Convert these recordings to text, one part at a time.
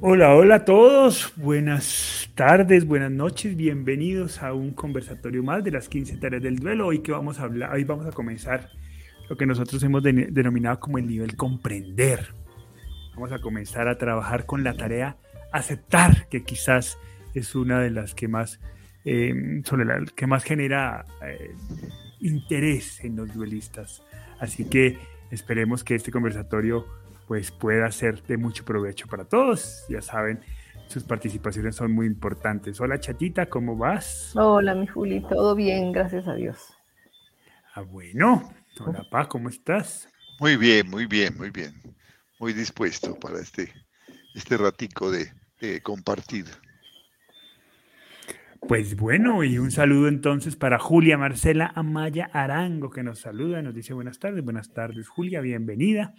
Hola, hola a todos. Buenas tardes, buenas noches. Bienvenidos a un conversatorio más de las 15 tareas del duelo. Hoy que vamos a hablar, hoy vamos a comenzar lo que nosotros hemos denominado como el nivel comprender. Vamos a comenzar a trabajar con la tarea aceptar, que quizás es una de las que más, eh, sobre la que más genera eh, interés en los duelistas. Así que esperemos que este conversatorio pues pueda ser de mucho provecho para todos. Ya saben, sus participaciones son muy importantes. Hola chatita, ¿cómo vas? Hola mi Juli, todo bien, gracias a Dios. Ah, bueno. Hola Pa, ¿cómo estás? Muy bien, muy bien, muy bien. Muy dispuesto para este, este ratico de, de compartir. Pues bueno, y un saludo entonces para Julia Marcela Amaya Arango, que nos saluda, nos dice buenas tardes, buenas tardes Julia, bienvenida.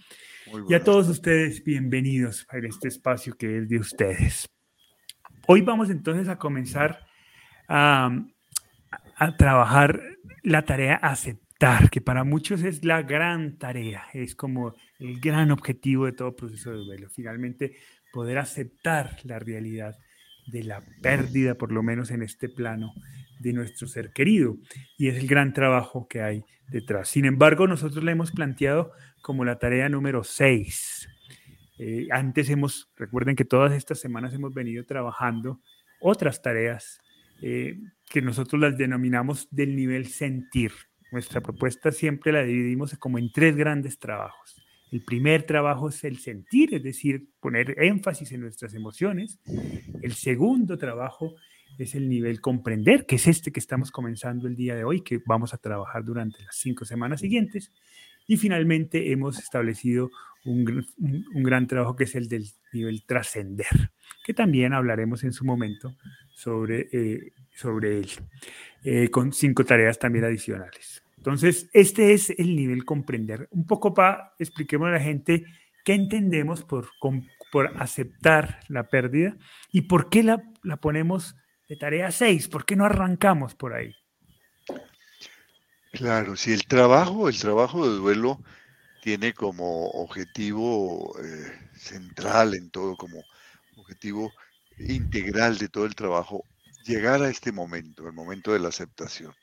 Y a todos ustedes, bienvenidos a este espacio que es de ustedes. Hoy vamos entonces a comenzar a, a trabajar la tarea aceptar, que para muchos es la gran tarea, es como el gran objetivo de todo proceso de duelo. Finalmente, poder aceptar la realidad de la pérdida, por lo menos en este plano, de nuestro ser querido. Y es el gran trabajo que hay detrás. Sin embargo, nosotros le hemos planteado como la tarea número 6. Eh, antes hemos, recuerden que todas estas semanas hemos venido trabajando otras tareas eh, que nosotros las denominamos del nivel sentir. Nuestra propuesta siempre la dividimos como en tres grandes trabajos. El primer trabajo es el sentir, es decir, poner énfasis en nuestras emociones. El segundo trabajo es el nivel comprender, que es este que estamos comenzando el día de hoy, que vamos a trabajar durante las cinco semanas siguientes. Y finalmente hemos establecido un, gran trabajo que es el del nivel trascender, que también hablaremos en su momento sobre, eh, él, eh, con cinco tareas también adicionales. Entonces, este es el nivel comprender. Un poco para expliquemos a la gente qué entendemos por, por aceptar la pérdida y por qué la, la ponemos de tarea 6, por qué no arrancamos por ahí. Claro, si el trabajo, el trabajo de duelo tiene como objetivo eh, central en todo, como objetivo integral de todo el trabajo, llegar a este momento, el momento de la aceptación,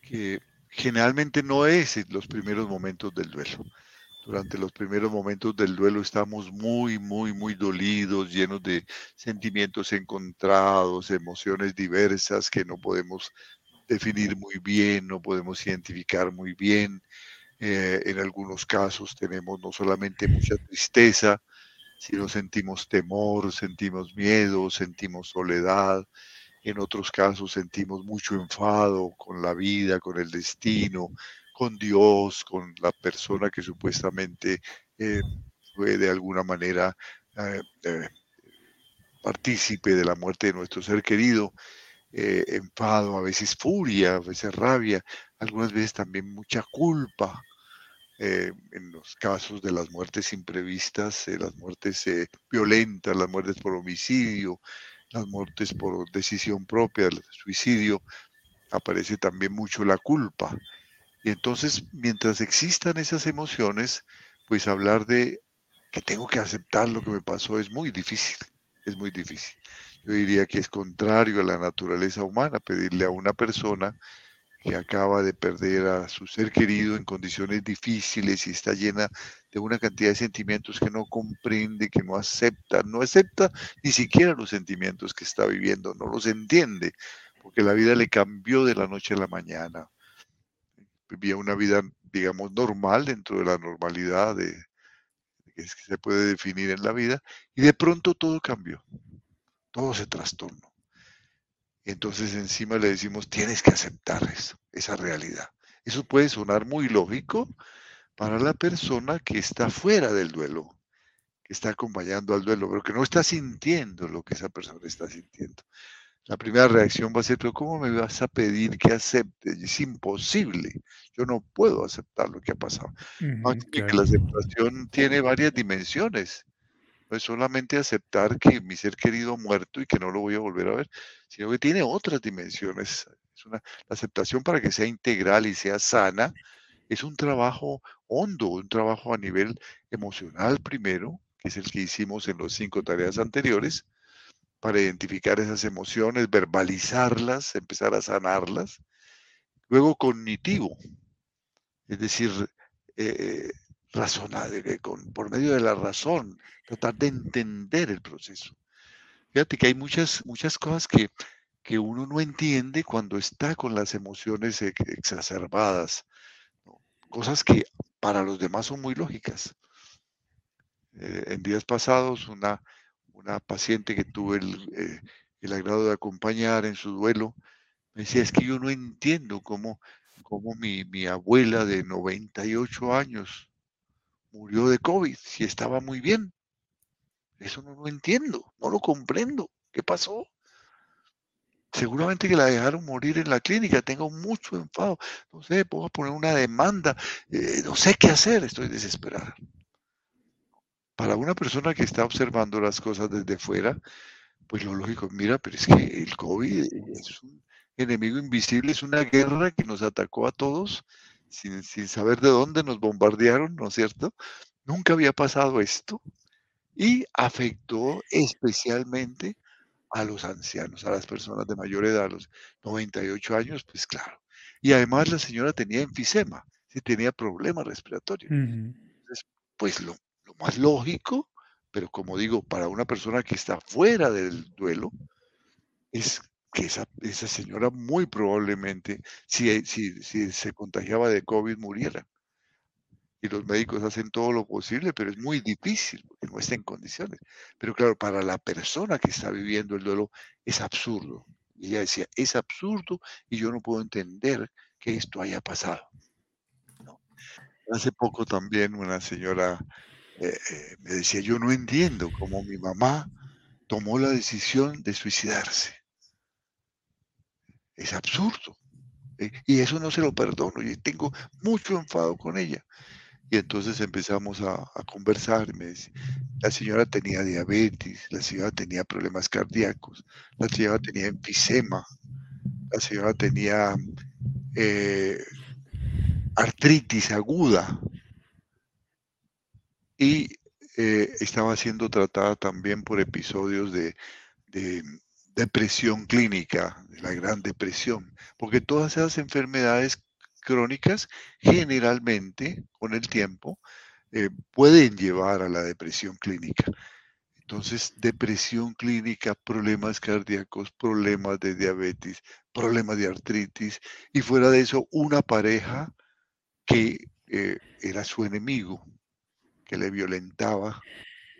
que generalmente no es en los primeros momentos del duelo. Durante los primeros momentos del duelo estamos muy, muy, muy dolidos, llenos de sentimientos encontrados, emociones diversas que no podemos definir muy bien, no podemos identificar muy bien. Eh, en algunos casos tenemos no solamente mucha tristeza, sino sentimos temor, sentimos miedo, sentimos soledad, en otros casos sentimos mucho enfado con la vida, con el destino, con Dios, con la persona que supuestamente eh, fue de alguna manera eh, eh, partícipe de la muerte de nuestro ser querido. enfado, a veces furia, a veces rabia, algunas veces también mucha culpa. en los casos de las muertes imprevistas, las muertes violentas, las muertes por homicidio, las muertes por decisión propia, el suicidio, aparece también mucho la culpa. Y entonces, mientras existan esas emociones, pues hablar de que tengo que aceptar lo que me pasó es muy difícil, es muy difícil. Yo diría que es contrario a la naturaleza humana pedirle a una persona que acaba de perder a su ser querido en condiciones difíciles y está llena de una cantidad de sentimientos que no comprende, que no acepta, no acepta ni siquiera los sentimientos que está viviendo, no los entiende, porque la vida le cambió de la noche a la mañana. Vivía una vida, digamos, normal dentro de la normalidad de, que se puede definir en la vida, y de pronto todo cambió, todo se trastornó. Entonces encima le decimos, tienes que aceptar eso, esa realidad. Eso puede sonar muy lógico para la persona que está fuera del duelo, que está acompañando al duelo, pero que no está sintiendo lo que esa persona está sintiendo. La primera reacción va a ser, pero ¿cómo me vas a pedir que acepte? Es imposible. Yo no puedo aceptar lo que ha pasado. que la aceptación tiene varias dimensiones. No es solamente aceptar que mi ser querido muerto y que no lo voy a volver a ver, sino que tiene otras dimensiones. Es una, la aceptación para que sea integral y sea sana es un trabajo hondo, un trabajo a nivel emocional primero, que es el que hicimos en los cinco tareas anteriores, para identificar esas emociones, verbalizarlas, empezar a sanarlas. Luego cognitivo, es decir, eh, razonar, eh, por medio de la razón, tratar de entender el proceso. Fíjate que hay muchas, muchas cosas que, que uno no entiende cuando está con las emociones exacerbadas, cosas que para los demás son muy lógicas. Eh, en días pasados, una, una paciente que tuve el, eh, el, agrado de acompañar en su duelo, me decía, es que yo no entiendo cómo, cómo mi, mi abuela de 98 años murió de COVID, si estaba muy bien. Eso no lo entiendo, no lo comprendo. ¿Qué pasó? Seguramente que la dejaron morir en la clínica, tengo mucho enfado, no sé, puedo poner una demanda, eh, no sé qué hacer, estoy desesperada. Para una persona que está observando las cosas desde fuera, pues lo lógico, mira, pero es que el COVID es un enemigo invisible, es una guerra que nos atacó a todos sin, sin saber de dónde nos bombardearon, ¿no es cierto? Nunca había pasado esto y afectó especialmente a los ancianos, a las personas de mayor edad, a los 98 años, pues claro. Y además la señora tenía enfisema, sí, tenía problemas respiratorios. Entonces, pues lo, más lógico, pero como digo, para una persona que está fuera del duelo, es que esa, señora muy probablemente, si, si, si se contagiaba de COVID, muriera y los médicos hacen todo lo posible, pero es muy difícil porque no está en condiciones. Pero claro, para la persona que está viviendo el duelo es absurdo. Y ella decía, es absurdo y yo no puedo entender que esto haya pasado. Hace poco también una señora eh, eh, me decía, yo no entiendo cómo mi mamá tomó la decisión de suicidarse. Es absurdo. Eh, y eso no se lo perdono. Y tengo mucho enfado con ella. Y entonces empezamos a, conversar. Me la señora tenía diabetes, la señora tenía problemas cardíacos, la señora tenía enfisema, la señora tenía eh, artritis aguda y eh, estaba siendo tratada también por episodios de depresión clínica, la gran depresión, porque todas esas enfermedades crónicas generalmente con el tiempo eh, pueden llevar a la depresión clínica. Entonces, depresión clínica, problemas cardíacos, problemas de diabetes, problemas de artritis y fuera de eso una pareja que eh, era su enemigo, que le violentaba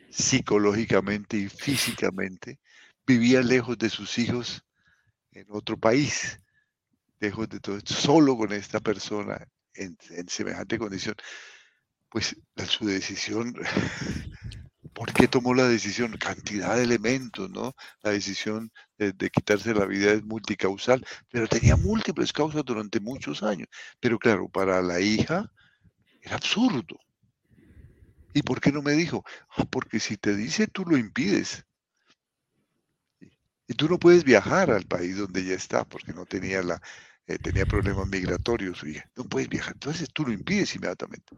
psicológicamente y físicamente, vivía lejos de sus hijos en otro país dejo de todo solo con esta persona en, semejante condición, pues su decisión, ¿por qué tomó la decisión? Cantidad de elementos, ¿no? La decisión de, quitarse la vida es multicausal, pero tenía múltiples causas durante muchos años. Pero claro, para la hija era absurdo. ¿Y por qué no me dijo? Ah, porque si te dice, tú lo impides. Y tú no puedes viajar al país donde ella está porque no tenía la, eh, tenía problemas migratorios, no puedes viajar, entonces tú lo impides inmediatamente.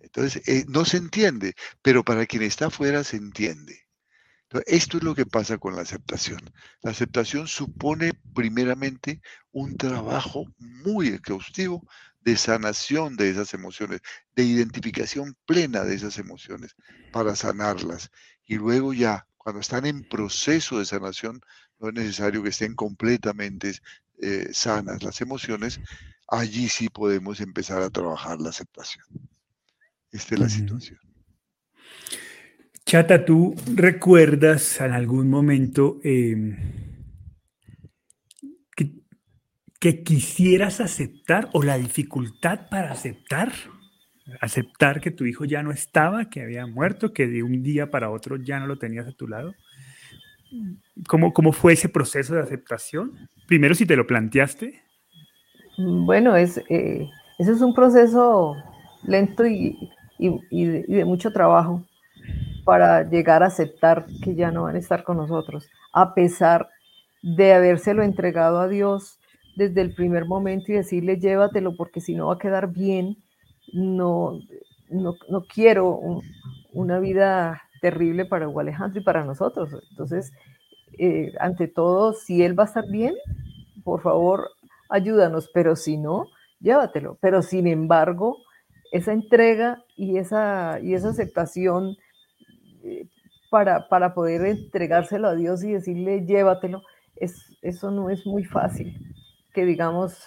Entonces, eh, no se entiende, pero para quien está afuera se entiende. esto es lo que pasa con la aceptación. La aceptación supone primeramente un trabajo muy exhaustivo de sanación de esas emociones, de identificación plena de esas emociones para sanarlas. Y luego ya, cuando están en proceso de sanación, no es necesario que estén completamente eh, sanas las emociones, allí sí podemos empezar a trabajar la aceptación. Esta es la situación. Chata, ¿tú recuerdas en algún momento em, que, quisieras aceptar o la dificultad para aceptar? Aceptar que tu hijo ya no estaba, que había muerto, que de un día para otro ya no lo tenías a tu lado. ¿Cómo, cómo fue ese proceso de aceptación? Primero, si te lo planteaste. Bueno, es, eh, ese es un proceso lento y, de, mucho trabajo para llegar a aceptar que ya no van a estar con nosotros, a pesar de habérselo entregado a Dios desde el primer momento y decirle llévatelo porque si no va a quedar bien, no, no, quiero una vida terrible para Hugo Alejandro y para nosotros. Entonces, eh, ante todo, si él va a estar bien, por favor, ayúdanos, pero si no, llévatelo. Pero sin embargo, esa entrega y esa, y esa aceptación eh, para, para, poder entregárselo a Dios y decirle, llévatelo, es, eso no es muy fácil. Que digamos,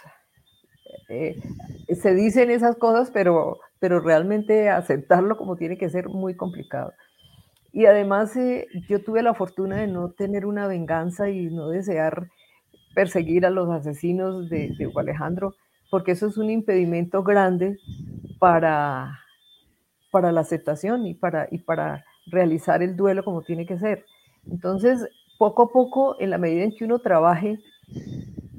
se dicen esas cosas, pero, pero realmente aceptarlo como tiene que ser muy complicado. Y además eh, yo tuve la fortuna de no tener una venganza y no desear perseguir a los asesinos de, de Hugo Alejandro, porque eso es un impedimento grande para, para la aceptación y para, y para realizar el duelo como tiene que ser. Entonces, poco a poco, en la medida en que uno trabaje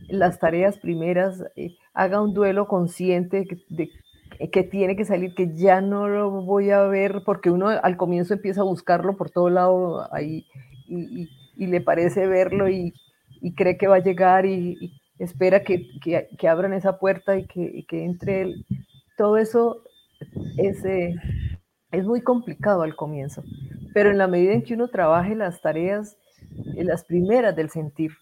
las tareas primeras, eh, haga un duelo consciente de, que tiene que salir, que ya no lo voy a ver, porque uno al comienzo empieza a buscarlo por todo lado ahí y, le parece verlo y, cree que va a llegar y, espera que, que, abran esa puerta y que, que entre él. Todo eso es, eh, es muy complicado al comienzo, pero en la medida en que uno trabaje las tareas, eh, las primeras del sentir,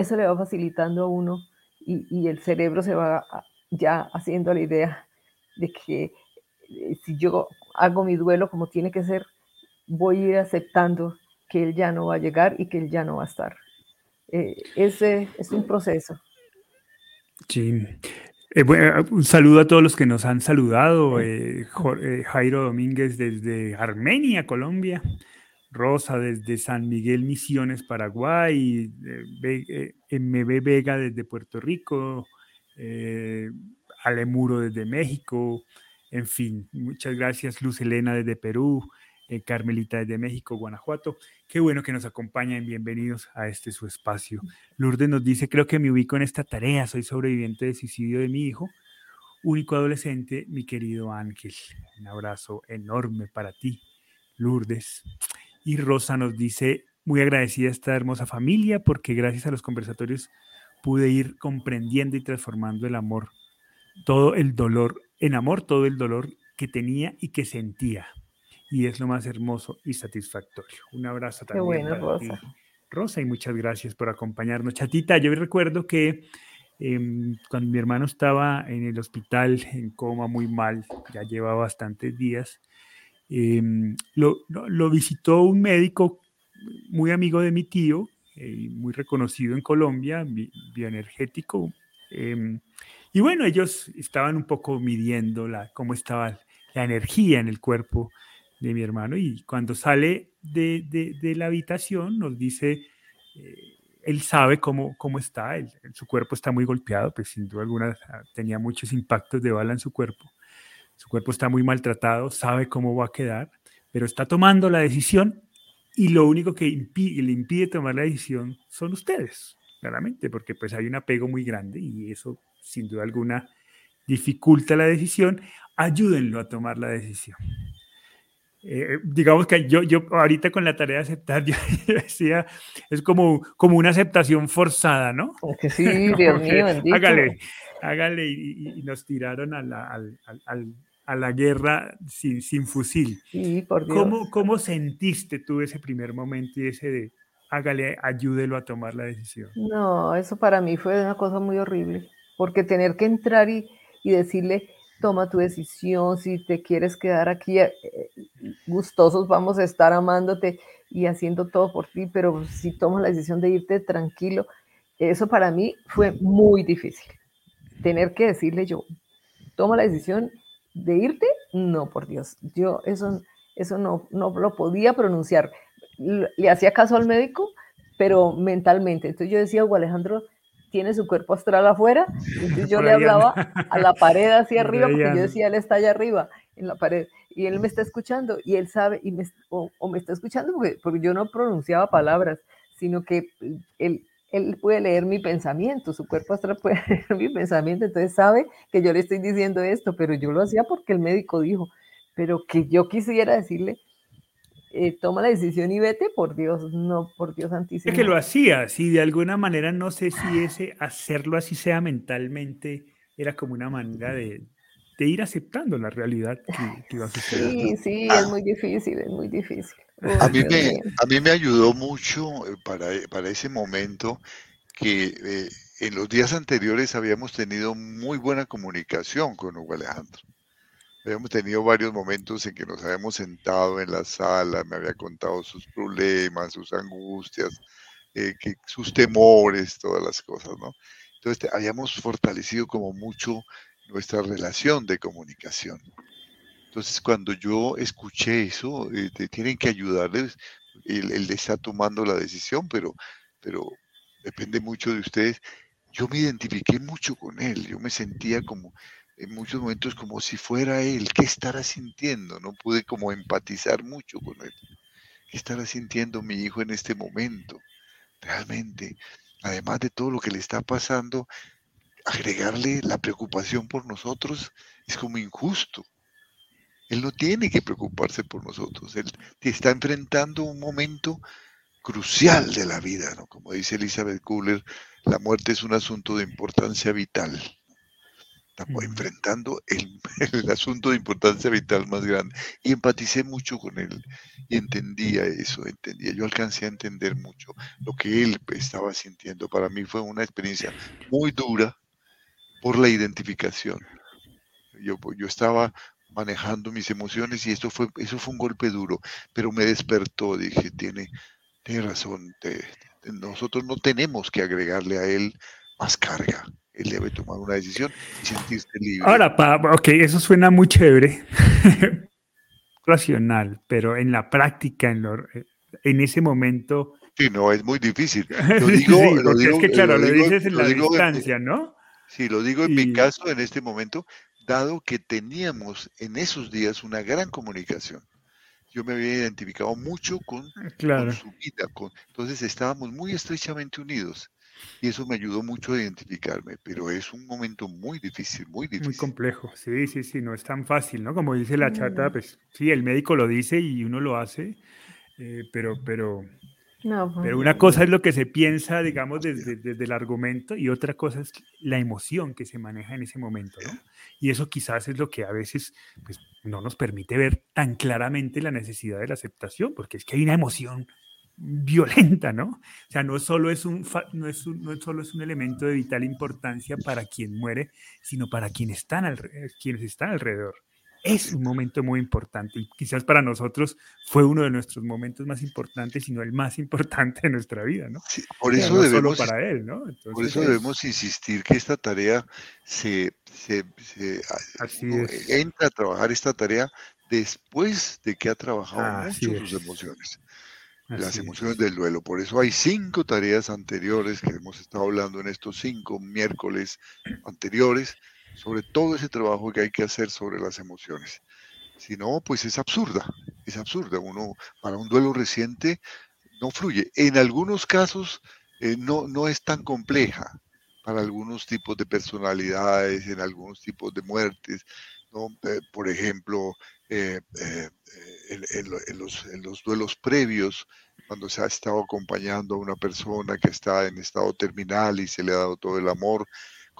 eso le va facilitando a uno y, el cerebro se va ya haciendo la idea de que eh, si yo hago mi duelo como tiene que ser, voy a ir aceptando que él ya no va a llegar y que él ya no va a estar. ese es un proceso. Sí, eh, eh, un saludo a todos los que nos han saludado. Eh, Jairo Domínguez desde Armenia, Colombia. Rosa desde San Miguel Misiones, Paraguay. MB Vega desde Puerto Rico. Alemuro desde México. En fin, muchas gracias. Luz Elena desde Perú. Carmelita desde México, Guanajuato. Qué bueno que nos acompañan. Bienvenidos a este su espacio. Lourdes nos dice, creo que me ubico en esta tarea. Soy sobreviviente de suicidio de mi hijo, único adolescente, mi querido Ángel. Un abrazo enorme para ti, Lourdes. Y Rosa nos dice, muy agradecida a esta hermosa familia porque gracias a los conversatorios pude ir comprendiendo y transformando el amor, todo el dolor, en amor todo el dolor que tenía y que sentía y es lo más hermoso y satisfactorio. Un abrazo también. para Rosa. Ti, Rosa, y muchas gracias por acompañarnos. Chatita, yo recuerdo que em, cuando mi hermano estaba en el hospital en coma muy mal, ya lleva bastantes días, em, lo, visitó un médico muy amigo de mi tío, eh, muy reconocido en Colombia, bioenergético. Em, y bueno, ellos estaban un poco midiendo la, cómo estaba la energía en el cuerpo de mi hermano y cuando sale de, la habitación nos dice, eh, él sabe cómo, cómo está, su cuerpo está muy golpeado, pues sin duda alguna ah, tenía muchos impactos de bala en su cuerpo, su cuerpo está muy maltratado, sabe cómo va a quedar, pero está tomando la decisión y lo único que le impide tomar la decisión son ustedes, claramente, porque pues hay un apego muy grande y eso sin duda alguna dificulta la decisión, ayúdenlo a tomar la decisión. Eh, digamos que yo, yo ahorita con la tarea de aceptar, yo, decía, es como, como una aceptación forzada, ¿no? Que sí, Dios mío. Hágale, hágale, y, nos tiraron al, a la guerra sin, sin fusil. Sí, por Dios. ¿Cómo, ¿Cómo sentiste tú ese primer momento y ese de, hágale, ayúdelo a tomar la decisión? No, eso para mí fue una cosa muy horrible, porque tener que entrar y, y decirle, toma tu decisión, si te quieres quedar aquí, eh, gustosos vamos a estar amándote y haciendo todo por ti, pero si tomas la decisión de irte tranquilo, eso para mí fue muy difícil. Tener que decirle yo, toma la decisión de irte, no, por Dios, yo eso, eso no, no lo podía pronunciar. Le hacía caso al médico, pero mentalmente. Entonces yo decía, Hugo Alejandro, tiene su cuerpo astral afuera, entonces yo le hablaba a la pared hacia arriba, porque yo decía, él está allá arriba, en la pared, y él me está escuchando, y él sabe, y me, o, me está escuchando porque, porque, yo no pronunciaba palabras, sino que él, él puede leer mi pensamiento, su cuerpo astral puede leer mi pensamiento, entonces sabe que yo le estoy diciendo esto, pero yo lo hacía porque el médico dijo, pero que yo quisiera decirle, eh, toma la decisión y vete, por Dios, no, por Dios santísimo. Es que lo hacía, si de alguna manera, no sé si ese hacerlo así sea mentalmente, era como una manera de, ir aceptando la realidad que, va a suceder. Sí, sí, es muy difícil, es muy difícil. A, mí me, a mí me ayudó mucho eh, para, para ese momento que eh, en los días anteriores habíamos tenido muy buena comunicación con Hugo Alejandro. Habíamos tenido varios momentos en que nos habíamos sentado en la sala, me había contado sus problemas, sus angustias, eh, que, sus temores, todas las cosas, ¿no? Entonces habíamos fortalecido como mucho nuestra relación de comunicación. Entonces cuando yo escuché eso, eh, tienen que ayudarles, él, él, está tomando la decisión, pero, pero depende mucho de ustedes. Yo me identifiqué mucho con él, yo me sentía como, en muchos momentos como si fuera él, ¿qué estará sintiendo? No pude como empatizar mucho con él. ¿Qué estará sintiendo mi hijo en este momento? Realmente, además de todo lo que le está pasando, agregarle la preocupación por nosotros es como injusto. Él no tiene que preocuparse por nosotros. Él está enfrentando un momento crucial de la vida, ¿no? Como dice Elizabeth Kubler, la muerte es un asunto de importancia vital. Estamos enfrentando el, el, asunto de importancia vital más grande. Y empaticé mucho con él y entendía eso, entendía. Yo alcancé a entender mucho lo que él estaba sintiendo. Para mí fue una experiencia muy dura por la identificación. Yo, yo estaba manejando mis emociones y esto fue, eso fue un golpe duro, pero me despertó, dije, tiene, tiene razón, nosotros no tenemos que agregarle a él más carga. Él debe tomar una decisión y sentirse libre. Ahora, pa, ok, eso suena muy chévere, racional, pero en la práctica, en, lo, en ese momento... Sí, no, es muy difícil. Lo digo, sí, lo digo, es que claro, lo, digo, dices en la distancia, ¿no? Sí, lo digo en y... mi caso, en este momento, dado que teníamos en esos días una gran comunicación yo me había identificado mucho con, claro. con, su vida, con, entonces estábamos muy estrechamente unidos y eso me ayudó mucho a identificarme, pero es un momento muy difícil, muy difícil. Muy complejo, sí, sí, sí, no es tan fácil, ¿no? Como dice la chata, pues sí, el médico lo dice y uno lo hace, eh, pero, pero, no, pero una cosa es lo que se piensa, digamos, desde, desde, el argumento y otra cosa es la emoción que se maneja en ese momento, ¿no? Y eso quizás es lo que a veces pues, no nos permite ver tan claramente la necesidad de la aceptación, porque es que hay una emoción violenta, ¿no? O sea, no solo es un, no es un, no solo es un elemento de vital importancia para quien muere, sino para quien están al, quienes están alrededor. Es un momento muy importante y quizás para nosotros fue uno de nuestros momentos más importantes, sino el más importante de nuestra vida, ¿no? Sí, por eso no debemos, solo para él, ¿no? Entonces, por eso es, debemos insistir que esta tarea se, se, se entra a trabajar esta tarea después de que ha trabajado ah, mucho sus emociones las emociones del duelo. Por eso hay cinco tareas anteriores que hemos estado hablando en estos cinco miércoles anteriores sobre todo ese trabajo que hay que hacer sobre las emociones. Si no, pues es absurda, es absurda. Uno, para un duelo reciente, no fluye. En algunos casos, eh, no, no es tan compleja para algunos tipos de personalidades, en algunos tipos de muertes. ¿no? Eh, por ejemplo, eh, en, en, en, los, en los duelos previos, cuando se ha estado acompañando a una persona que está en estado terminal y se le ha dado todo el amor,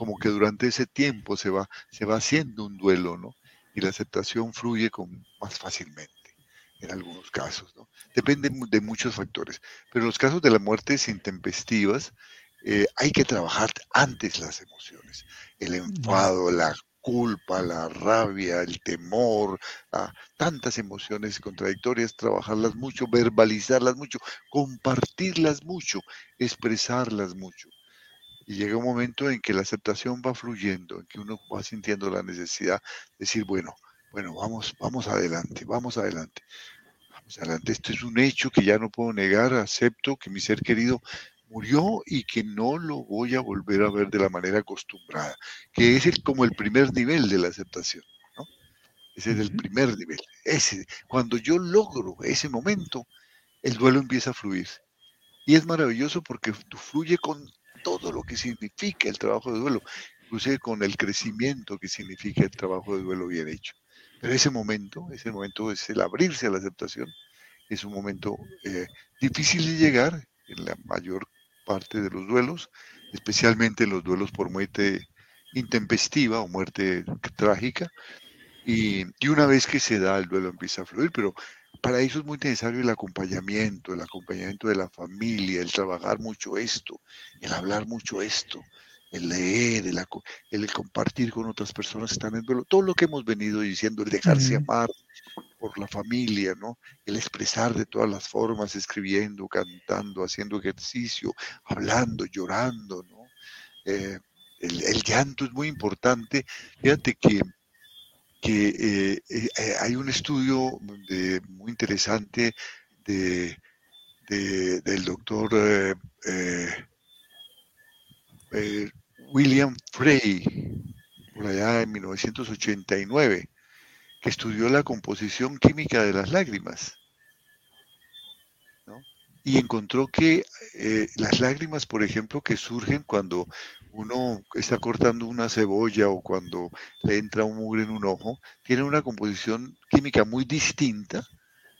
como que durante ese tiempo se va, se va haciendo un duelo, ¿no? Y la aceptación fluye con, más fácilmente en algunos casos, ¿no? Depende de muchos factores. Pero en los casos de las muertes intempestivas, eh, hay que trabajar antes las emociones. El enfado, la culpa, la rabia, el temor, ah, tantas emociones contradictorias, trabajarlas mucho, verbalizarlas mucho, compartirlas mucho, expresarlas mucho. Y llega un momento en que la aceptación va fluyendo, en que uno va sintiendo la necesidad de decir, bueno, bueno, vamos, vamos adelante, vamos adelante. Vamos adelante, esto es un hecho que ya no puedo negar, acepto que mi ser querido murió y que no lo voy a volver a ver de la manera acostumbrada, que es el, como el primer nivel de la aceptación, ¿no? Ese es el primer nivel. Ese, cuando yo logro ese momento, el duelo empieza a fluir. Y es maravilloso porque fluye con todo lo que significa el trabajo de duelo, inclusive con el crecimiento que significa el trabajo de duelo bien hecho. Pero ese momento, ese momento es el abrirse a la aceptación, es un momento eh, difícil de llegar en la mayor parte de los duelos, especialmente los duelos por muerte intempestiva o muerte trágica. Y, y, una vez que se da, el duelo empieza a fluir, pero para eso es muy necesario el acompañamiento, el acompañamiento de la familia, el trabajar mucho esto, el hablar mucho esto, el leer, el, compartir con otras personas que están en duelo, todo lo que hemos venido diciendo, el dejarse amar por la familia, ¿no? El expresar de todas las formas, escribiendo, cantando, haciendo ejercicio, hablando, llorando, ¿no? Eh, el, llanto es muy importante. Fíjate que, que eh, eh, hay un estudio muy interesante de, del doctor William Frey, por allá en 1989, que estudió la composición química de las lágrimas. Y encontró que eh, las lágrimas, por ejemplo, que surgen cuando uno está cortando una cebolla o cuando le entra un mugre en un ojo, tienen una composición química muy distinta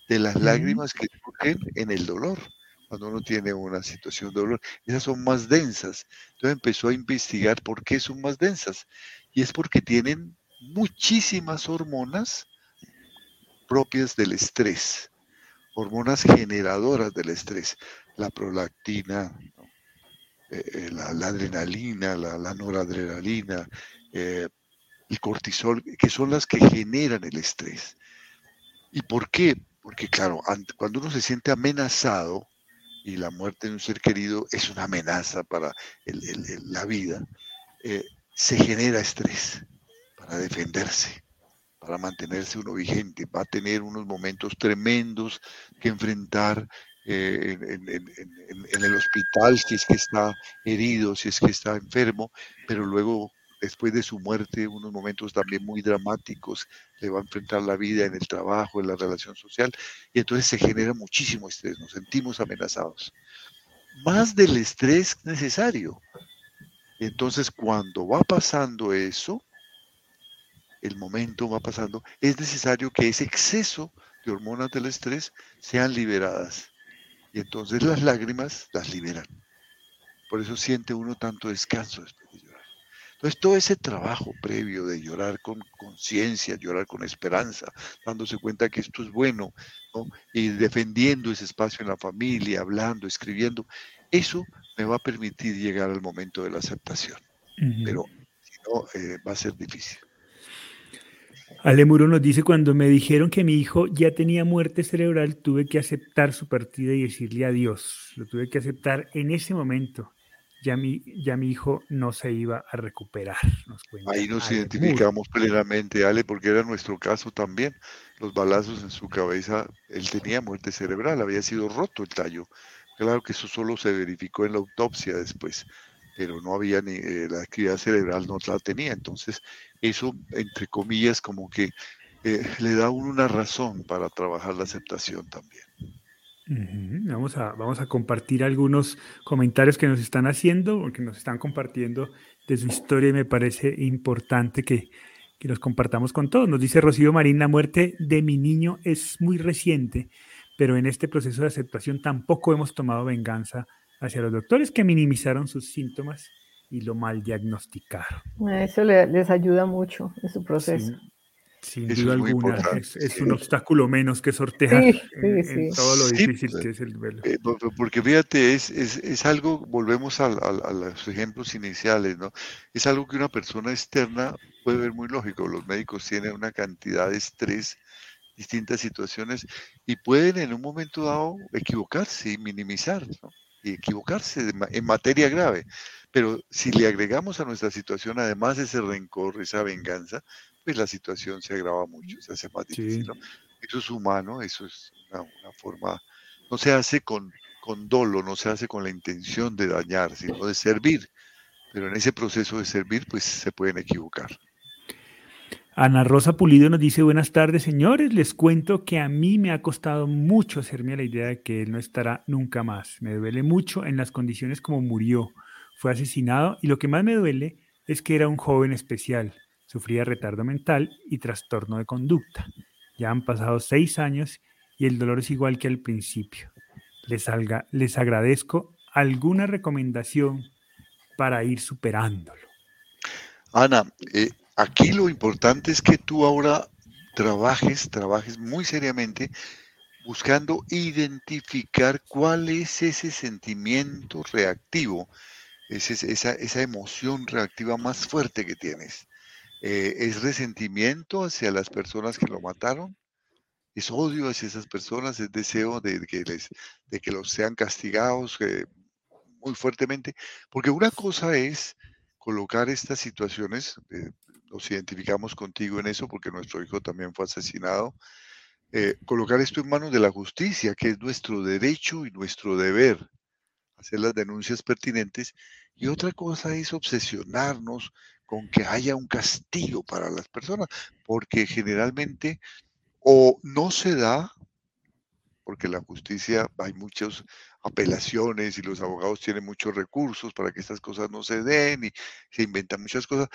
de las lágrimas que surgen en el dolor cuando uno tiene una situación de dolor. Esas son más densas. Entonces empezó a investigar por qué son más densas. Y es porque tienen muchísimas hormonas propias del estrés, hormonas generadoras del estrés, la prolactina, eh, la, adrenalina, la, noradrenalina, eh, el cortisol, que son las que generan el estrés. ¿Y por qué? Porque claro, cuando uno se siente amenazado, y la muerte de un ser querido es una amenaza para la vida, eh, se genera estrés para defenderse, para mantenerse uno vigente. Va a tener unos momentos tremendos que enfrentar eh, en, en, el hospital si es que está herido, si es que está enfermo, pero luego después de su muerte, unos momentos también muy dramáticos, le va a enfrentar la vida en el trabajo, en la relación social, y entonces se genera muchísimo estrés, nos sentimos amenazados. Más del estrés necesario. Entonces, cuando va pasando eso, el momento va pasando, es necesario que ese exceso de hormonas del estrés sean liberadas. Y entonces las lágrimas las liberan. Por eso siente uno tanto descanso después de llorar. Entonces, todo ese trabajo previo de llorar con conciencia, llorar con esperanza, dándose cuenta que esto es bueno, y defendiendo ese espacio en la familia, hablando, escribiendo, eso me va a permitir llegar al momento de la aceptación. Pero si no, eh, va a ser difícil. Ale Muro nos dice, cuando me dijeron que mi hijo ya tenía muerte cerebral, tuve que aceptar su partida y decirle adiós. Lo tuve que aceptar en ese momento ya mi, ya mi hijo no se iba a recuperar. Ahí nos identificamos plenamente, Ale, porque era nuestro caso también. Los balazos en su cabeza, él tenía muerte cerebral, había sido roto el tallo. Claro que eso solo se verificó en la autopsia después, pero no había ni eh, la actividad cerebral, no la tenía. Entonces, eso, entre comillas, como que eh, le da una razón para trabajar la aceptación también. Vamos a, vamos a compartir algunos comentarios que nos están haciendo, que nos están compartiendo de su historia y me parece importante que, que los compartamos con todos. Nos dice Rocío Marín, la muerte de mi niño es muy reciente, pero en este proceso de aceptación tampoco hemos tomado venganza hacia los doctores que minimizaron sus síntomas y lo mal diagnosticaron. Eso les ayuda mucho en su proceso. Sin duda alguna, es, un obstáculo menos que sortear en, todo lo difícil que es el duelo. Eh, porque fíjate, es, es, algo, volvemos a, a, los ejemplos iniciales, ¿no? Es algo que una persona externa puede ver muy lógico. Los médicos tienen una cantidad de estrés, distintas situaciones, y pueden en un momento dado equivocarse y minimizar, ¿no? Y equivocarse en materia grave. Pero si le agregamos a nuestra situación además ese rencor, esa venganza, pues la situación se agrava mucho, se hace más difícil. Eso es humano, eso es una, forma, no se hace con, con dolo, no se hace con la intención de dañar, sino de servir. Pero en ese proceso de servir, pues se pueden equivocar. Ana Rosa Pulido nos dice, buenas tardes señores, les cuento que a mí me ha costado mucho hacerme la idea de que él no estará nunca más. Me duele mucho en las condiciones como murió. Fue asesinado y lo que más me duele es que era un joven especial. Sufría retardo mental y trastorno de conducta. Ya han pasado seis años y el dolor es igual que al principio. Les, salga, les agradezco alguna recomendación para ir superándolo. Ana, eh, aquí lo importante es que tú ahora trabajes, trabajes muy seriamente buscando identificar cuál es ese sentimiento reactivo, esa, esa emoción reactiva más fuerte que tienes. Eh, ¿Es resentimiento hacia las personas que lo mataron? ¿Es odio hacia esas personas? ¿Es deseo de que, les, de que los sean castigados eh, muy fuertemente? Porque una cosa es colocar estas situaciones, eh, nos identificamos contigo en eso porque nuestro hijo también fue asesinado, colocar esto en manos de la justicia, que es nuestro derecho y nuestro deber, hacer las denuncias pertinentes. Y otra cosa es obsesionarnos con que haya un castigo para las personas, porque generalmente o no se da, porque la justicia hay muchas apelaciones y los abogados tienen muchos recursos para que estas cosas no se den y se inventan muchas cosas,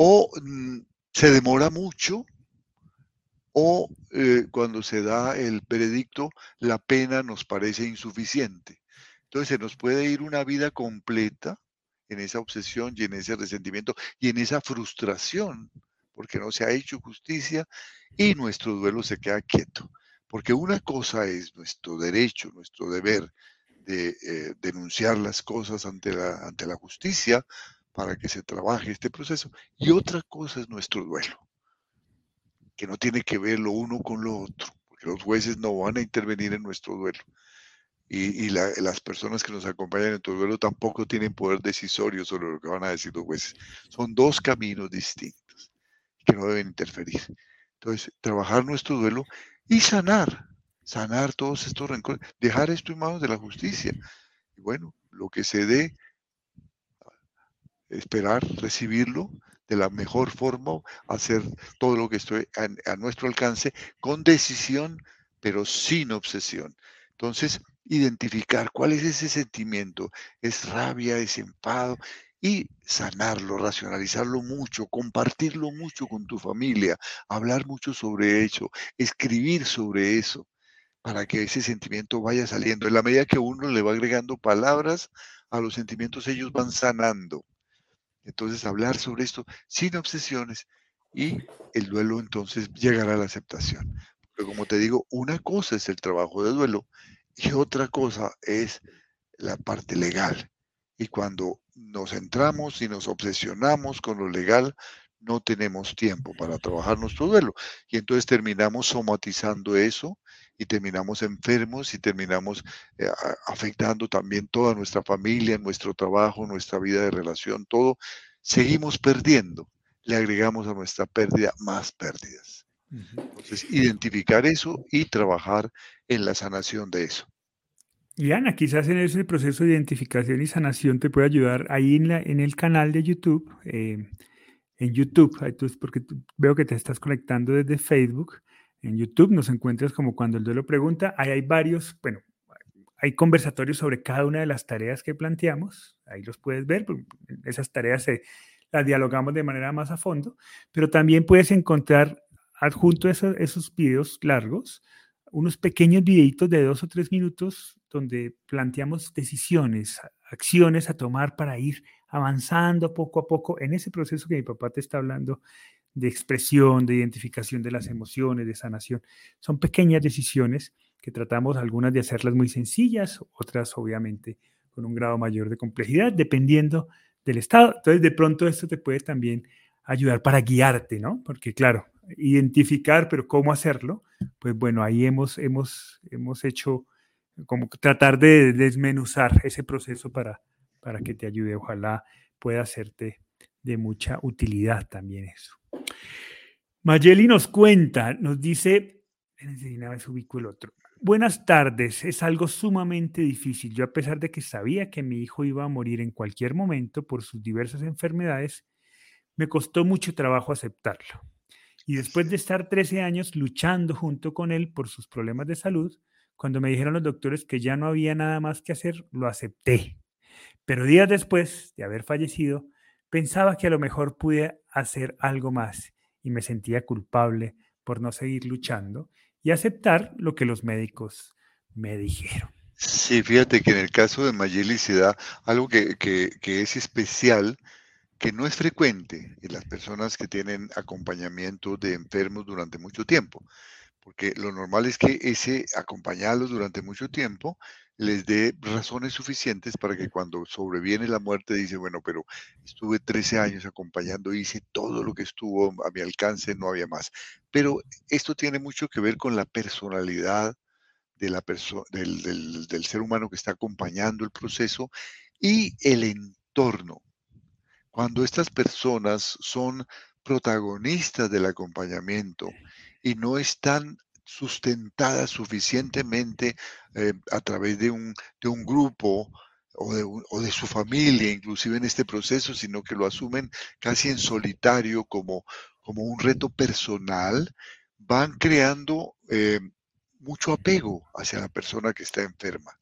o mm, se demora mucho, o eh, cuando se da el veredicto, la pena nos parece insuficiente. Entonces se nos puede ir una vida completa en esa obsesión y en ese resentimiento y en esa frustración, porque no se ha hecho justicia y nuestro duelo se queda quieto. Porque una cosa es nuestro derecho, nuestro deber de eh, denunciar las cosas ante la, ante la justicia para que se trabaje este proceso, y otra cosa es nuestro duelo, que no tiene que ver lo uno con lo otro, porque los jueces no van a intervenir en nuestro duelo y, las personas que nos acompañan en tu duelo tampoco tienen poder decisorio sobre lo que van a decir los jueces. Son dos caminos distintos que no deben interferir. Entonces, trabajar nuestro duelo y sanar, sanar todos estos rencores, dejar esto en manos de la justicia. Y bueno, lo que se dé, esperar, recibirlo de la mejor forma, hacer todo lo que estoy a nuestro alcance con decisión, pero sin obsesión. Entonces, identificar cuál es ese sentimiento, es rabia, es enfado, y sanarlo, racionalizarlo mucho, compartirlo mucho con tu familia, hablar mucho sobre eso, escribir sobre eso, para que ese sentimiento vaya saliendo. En la medida que uno le va agregando palabras a los sentimientos, ellos van sanando. Entonces, hablar sobre esto sin obsesiones y el duelo entonces llegará a la aceptación. Pero como te digo, una cosa es el trabajo de duelo y otra cosa es la parte legal. Y cuando nos centramos y nos obsesionamos con lo legal, no tenemos tiempo para trabajar nuestro duelo. Y entonces terminamos somatizando eso y terminamos enfermos y terminamos eh, afectando también toda nuestra familia, nuestro trabajo, nuestra vida de relación, todo. Seguimos perdiendo. Le agregamos a nuestra pérdida más pérdidas. Entonces, identificar eso y trabajar en la sanación de eso. Y Ana, quizás en ese proceso de identificación y sanación te puede ayudar ahí en, la, en el canal de YouTube, eh, en YouTube, porque veo que te estás conectando desde Facebook. En YouTube nos encuentras como cuando el duelo pregunta. Ahí hay varios, bueno, hay conversatorios sobre cada una de las tareas que planteamos. Ahí los puedes ver. Esas tareas se, las dialogamos de manera más a fondo, pero también puedes encontrar adjunto a esos, esos videos largos unos pequeños videitos de dos o tres minutos donde planteamos decisiones, acciones a tomar para ir avanzando poco a poco en ese proceso que mi papá te está hablando de expresión, de identificación de las emociones, de sanación. Son pequeñas decisiones que tratamos algunas de hacerlas muy sencillas, otras obviamente con un grado mayor de complejidad, dependiendo del estado. Entonces, de pronto esto te puede también ayudar para guiarte, ¿no? Porque claro, identificar, pero cómo hacerlo, pues bueno, ahí hemos, hemos, hemos hecho como tratar de desmenuzar ese proceso para, para que te ayude. Ojalá pueda hacerte de mucha utilidad también eso. Mayeli nos cuenta, nos dice, una vez ubico el otro. Buenas tardes, es algo sumamente difícil. Yo a pesar de que sabía que mi hijo iba a morir en cualquier momento por sus diversas enfermedades, me costó mucho trabajo aceptarlo. Y después de estar 13 años luchando junto con él por sus problemas de salud, cuando me dijeron los doctores que ya no había nada más que hacer, lo acepté. Pero días después de haber fallecido, pensaba que a lo mejor pude hacer algo más y me sentía culpable por no seguir luchando y aceptar lo que los médicos me dijeron. Sí, fíjate que en el caso de Mayeli se da algo que, que es especial que no es frecuente en las personas que tienen acompañamiento de enfermos durante mucho tiempo, porque lo normal es que ese acompañarlos durante mucho tiempo les dé razones suficientes para que cuando sobreviene la muerte dice, bueno, pero estuve 13 años acompañando, hice todo lo que estuvo a mi alcance, no había más. Pero esto tiene mucho que ver con la personalidad de la del, del ser humano que está acompañando el proceso y el entorno. Cuando estas personas son protagonistas del acompañamiento y no están sustentadas suficientemente eh, a través de un, de un grupo o de, o de, su familia, inclusive en este proceso, sino que lo asumen casi en solitario como, como un reto personal, van creando eh, mucho apego hacia la persona que está enferma.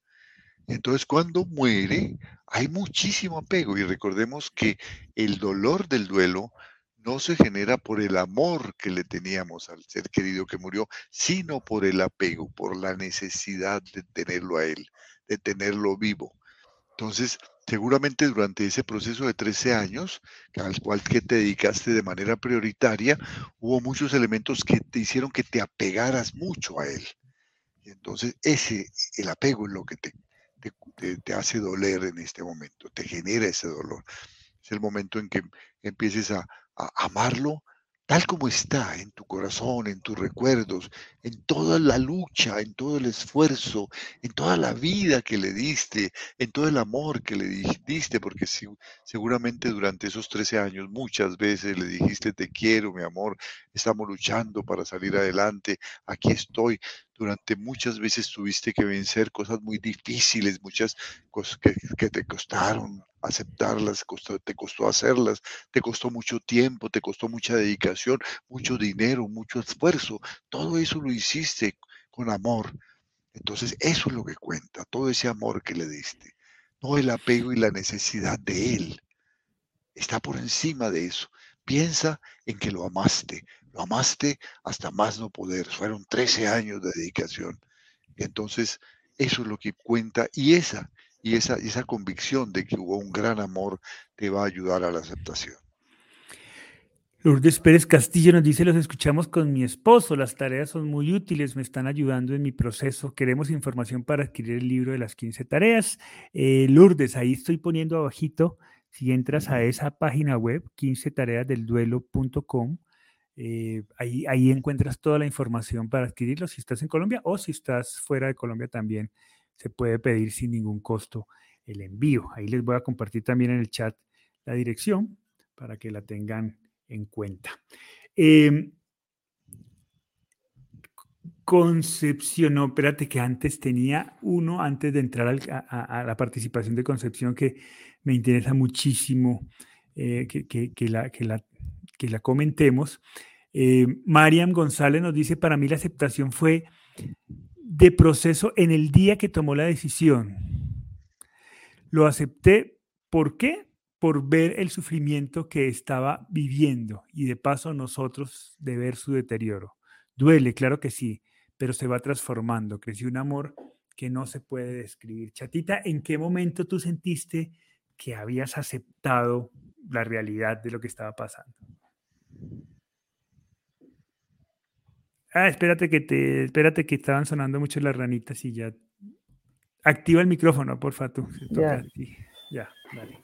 Entonces, cuando muere, hay muchísimo apego y recordemos que el dolor del duelo no se genera por el amor que le teníamos al ser querido que murió, sino por el apego, por la necesidad de tenerlo a él, de tenerlo vivo. Entonces, seguramente durante ese proceso de 13 años, al cual que te dedicaste de manera prioritaria, hubo muchos elementos que te hicieron que te apegaras mucho a él. Entonces ese, el apego es lo que te, te, te hace doler en este momento, te genera ese dolor. Es el momento en que empieces amarlo tal como está en tu corazón, en tus recuerdos, en toda la lucha, en todo el esfuerzo, en toda la vida que le diste, en todo el amor que le diste, porque si, seguramente durante esos 13 años muchas veces le dijiste te quiero, mi amor, estamos luchando para salir adelante, aquí estoy. Durante muchas veces tuviste que vencer cosas muy difíciles, muchas cosas que, te costaron aceptarlas, te costó hacerlas, te costó mucho tiempo, te costó mucha dedicación, mucho dinero, mucho esfuerzo. Todo eso lo hiciste con amor. Entonces eso es lo que cuenta, todo ese amor que le diste, no el apego y la necesidad de él. Está por encima de eso. Piensa en que lo amaste, lo amaste hasta más no poder. Fueron 13 años de dedicación. Entonces, eso es lo que cuenta y esa y esa, esa convicción de que hubo un gran amor te va a ayudar a la aceptación. Lourdes Pérez Castillo nos dice, los escuchamos con mi esposo, las tareas son muy útiles, me están ayudando en mi proceso, queremos información para adquirir el libro de las 15 tareas. Eh, Lourdes, ahí estoy poniendo abajito, si entras a esa página web, 15tareasdelduelo.com, eh, ahí, ahí encuentras toda la información para adquirirlo si estás en Colombia o si estás fuera de Colombia también se puede pedir sin ningún costo el envío. Ahí les voy a compartir también en el chat la dirección para que la tengan en cuenta. Em, Concepción, no, espérate que antes tenía uno, antes de entrar a, la participación de Concepción, que me interesa muchísimo eh, que, la, que, la, comentemos. Eh, Mariam González nos dice, para mí la aceptación fue de proceso en el día que tomó la decisión. Lo acepté, ¿por qué? Por ver el sufrimiento que estaba viviendo y de paso nosotros de ver su deterioro. Duele, claro que sí, pero se va transformando. Creció un amor que no se puede describir. Chatita, ¿en qué momento tú sentiste que habías aceptado la realidad de lo que estaba pasando? Ah, espérate que te, espérate que estaban sonando mucho las ranitas y ya. Activa el micrófono, porfa, tú. Ya. ya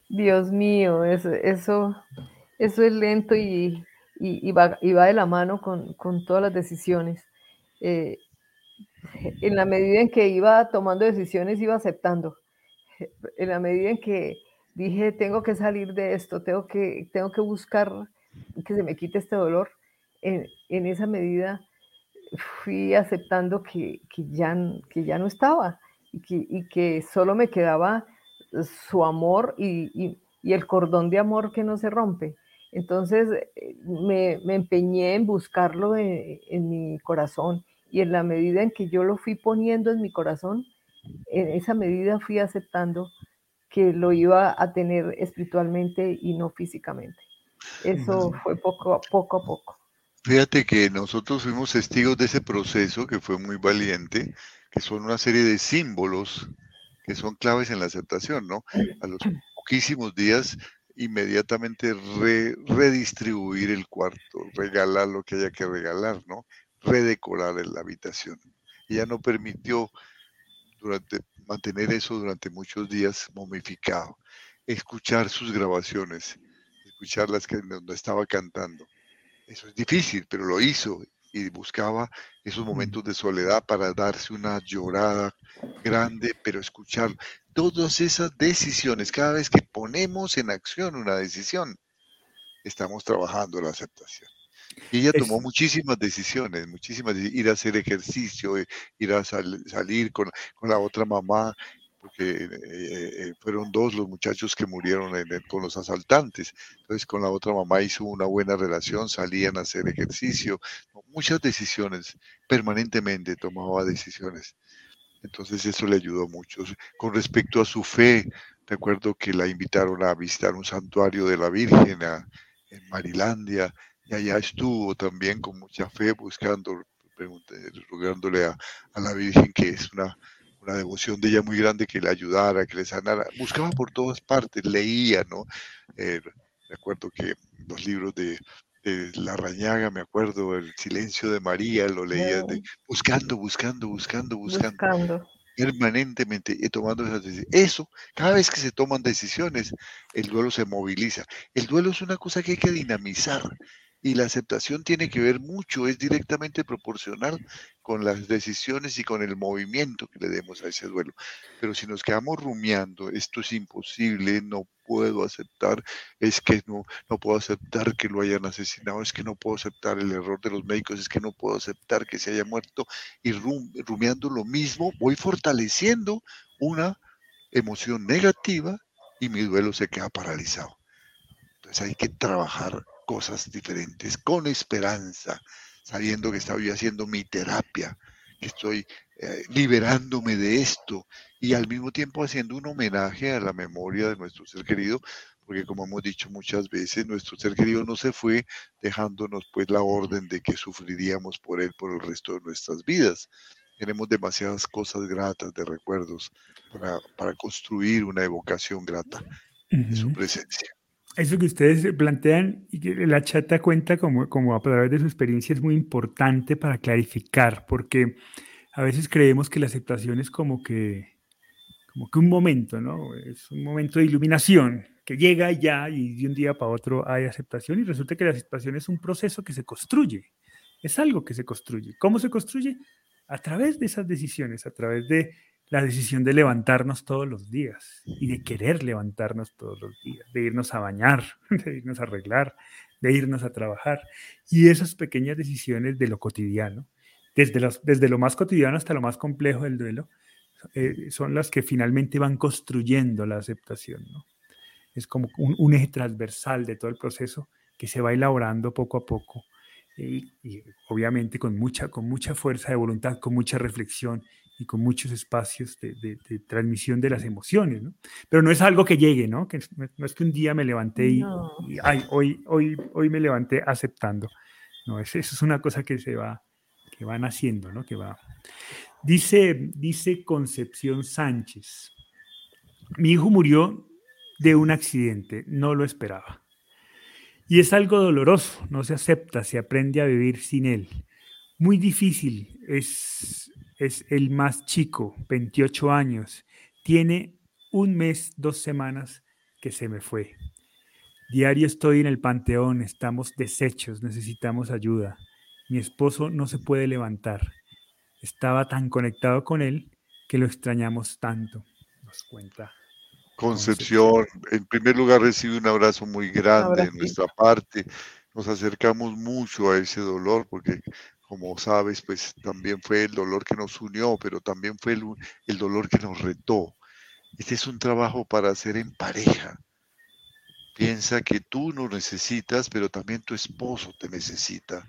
Dios mío, eso, eso, eso es lento y, y, va, de la mano con, todas las decisiones. Eh, en la medida en que iba tomando decisiones, iba aceptando. En la medida en que dije, tengo que salir de esto, tengo que, tengo que buscar que se me quite este dolor, en, esa medida fui aceptando que, ya, que ya no estaba y que, solo me quedaba su amor y, el cordón de amor que no se rompe. Entonces eh, me, empeñé en buscarlo en, mi corazón y en la medida en que yo lo fui poniendo en mi corazón, en esa medida fui aceptando que lo iba a tener espiritualmente y no físicamente. Eso fue poco, poco a poco. Fíjate que nosotros fuimos testigos de ese proceso que fue muy valiente, que son una serie de símbolos que son claves en la aceptación, ¿no? A los poquísimos días inmediatamente redistribuir el cuarto, regalar lo que haya que regalar, ¿no? Redecorar la habitación. Ella no permitió durante, mantener eso durante muchos días momificado, escuchar sus grabaciones, escuchar las que donde estaba cantando. Eso es difícil, pero lo hizo y buscaba esos momentos de soledad para darse una llorada grande, pero escuchar todas esas decisiones, cada vez que ponemos en acción una decisión, estamos trabajando la aceptación. Y ella tomó muchísimas decisiones, muchísimas, ir a hacer ejercicio, eh, ir a salir con, con, la otra mamá, porque eh, eh, fueron dos los muchachos que murieron con los asaltantes. Entonces con la otra mamá hizo una buena relación, salían a hacer ejercicio, muchas decisiones, permanentemente tomaba decisiones. Entonces eso le ayudó mucho. Con respecto a su fe, recuerdo que la invitaron a visitar un santuario de la Virgen en Marilandia y allá estuvo también con mucha fe buscando, rogándole a, a la Virgen que es una una devoción de ella muy grande que le ayudara, que le sanara. Buscaba por todas partes, leía, ¿no? Eh, recuerdo que los libros de, La Rañaga, me acuerdo, El Silencio de María, lo leía buscando, buscando, buscando, buscando. Permanentemente y tomando esas decisiones. Eso, cada vez que se toman decisiones, el duelo se moviliza. El duelo es una cosa que hay que dinamizar y la aceptación tiene que ver mucho, es directamente proporcional con las decisiones y con el movimiento que le demos a ese duelo. Pero si nos quedamos rumiando, esto es imposible, no puedo aceptar, es que no, no puedo aceptar que lo hayan asesinado, es que no puedo aceptar el error de los médicos, es que no puedo aceptar que se haya muerto, y rumiando lo mismo, voy fortaleciendo una emoción negativa y mi duelo se queda paralizado. Entonces hay que trabajar cosas diferentes, con esperanza, sabiendo que estoy haciendo mi terapia, que estoy eh, liberándome de esto y al mismo tiempo haciendo un homenaje a la memoria de nuestro ser querido, porque como hemos dicho muchas veces, nuestro ser querido no se fue dejándonos pues la orden de que sufriríamos por él por el resto de nuestras vidas. Tenemos demasiadas cosas gratas de recuerdos para, para construir una evocación grata de su presencia eso que ustedes plantean y que la chata cuenta como, como a través de su experiencia es muy importante para clarificar, porque a veces creemos que la aceptación es como que, como que un momento, ¿no? Es un momento de iluminación que llega ya y de un día para otro hay aceptación y resulta que la aceptación es un proceso que se construye, es algo que se construye. ¿Cómo se construye? A través de esas decisiones, a través de la decisión de levantarnos todos los días y de querer levantarnos todos los días, de irnos a bañar, de irnos a arreglar, de irnos a trabajar. Y esas pequeñas decisiones de lo cotidiano, desde, los, desde lo más cotidiano hasta lo más complejo del duelo, eh, son las que finalmente van construyendo la aceptación. ¿no? Es como un, eje transversal de todo el proceso que se va elaborando poco a poco y, y, obviamente con mucha, con mucha fuerza de voluntad, con mucha reflexión y con muchos espacios de, transmisión de las emociones, ¿no? Pero no es algo que llegue, ¿no? Que no es que un día me levanté y, ay, hoy, hoy, hoy me levanté aceptando. No, eso, es una cosa que se va, que van haciendo, ¿no? Que va. Dice, dice Concepción Sánchez, mi hijo murió de un accidente, no lo esperaba. Y es algo doloroso, no se acepta, se aprende a vivir sin él. Muy difícil, es es el más chico, 28 años. Tiene un mes, dos semanas que se me fue. Diario estoy en el panteón, estamos deshechos, necesitamos ayuda. Mi esposo no se puede levantar. Estaba tan conectado con él que lo extrañamos tanto, nos cuenta. Concepción, en primer lugar recibe un abrazo muy grande en nuestra parte. Nos acercamos mucho a ese dolor porque como sabes, pues también fue el dolor que nos unió, pero también fue el, dolor que nos retó. Este es un trabajo para hacer en pareja. Piensa que tú no necesitas, pero también tu esposo te necesita.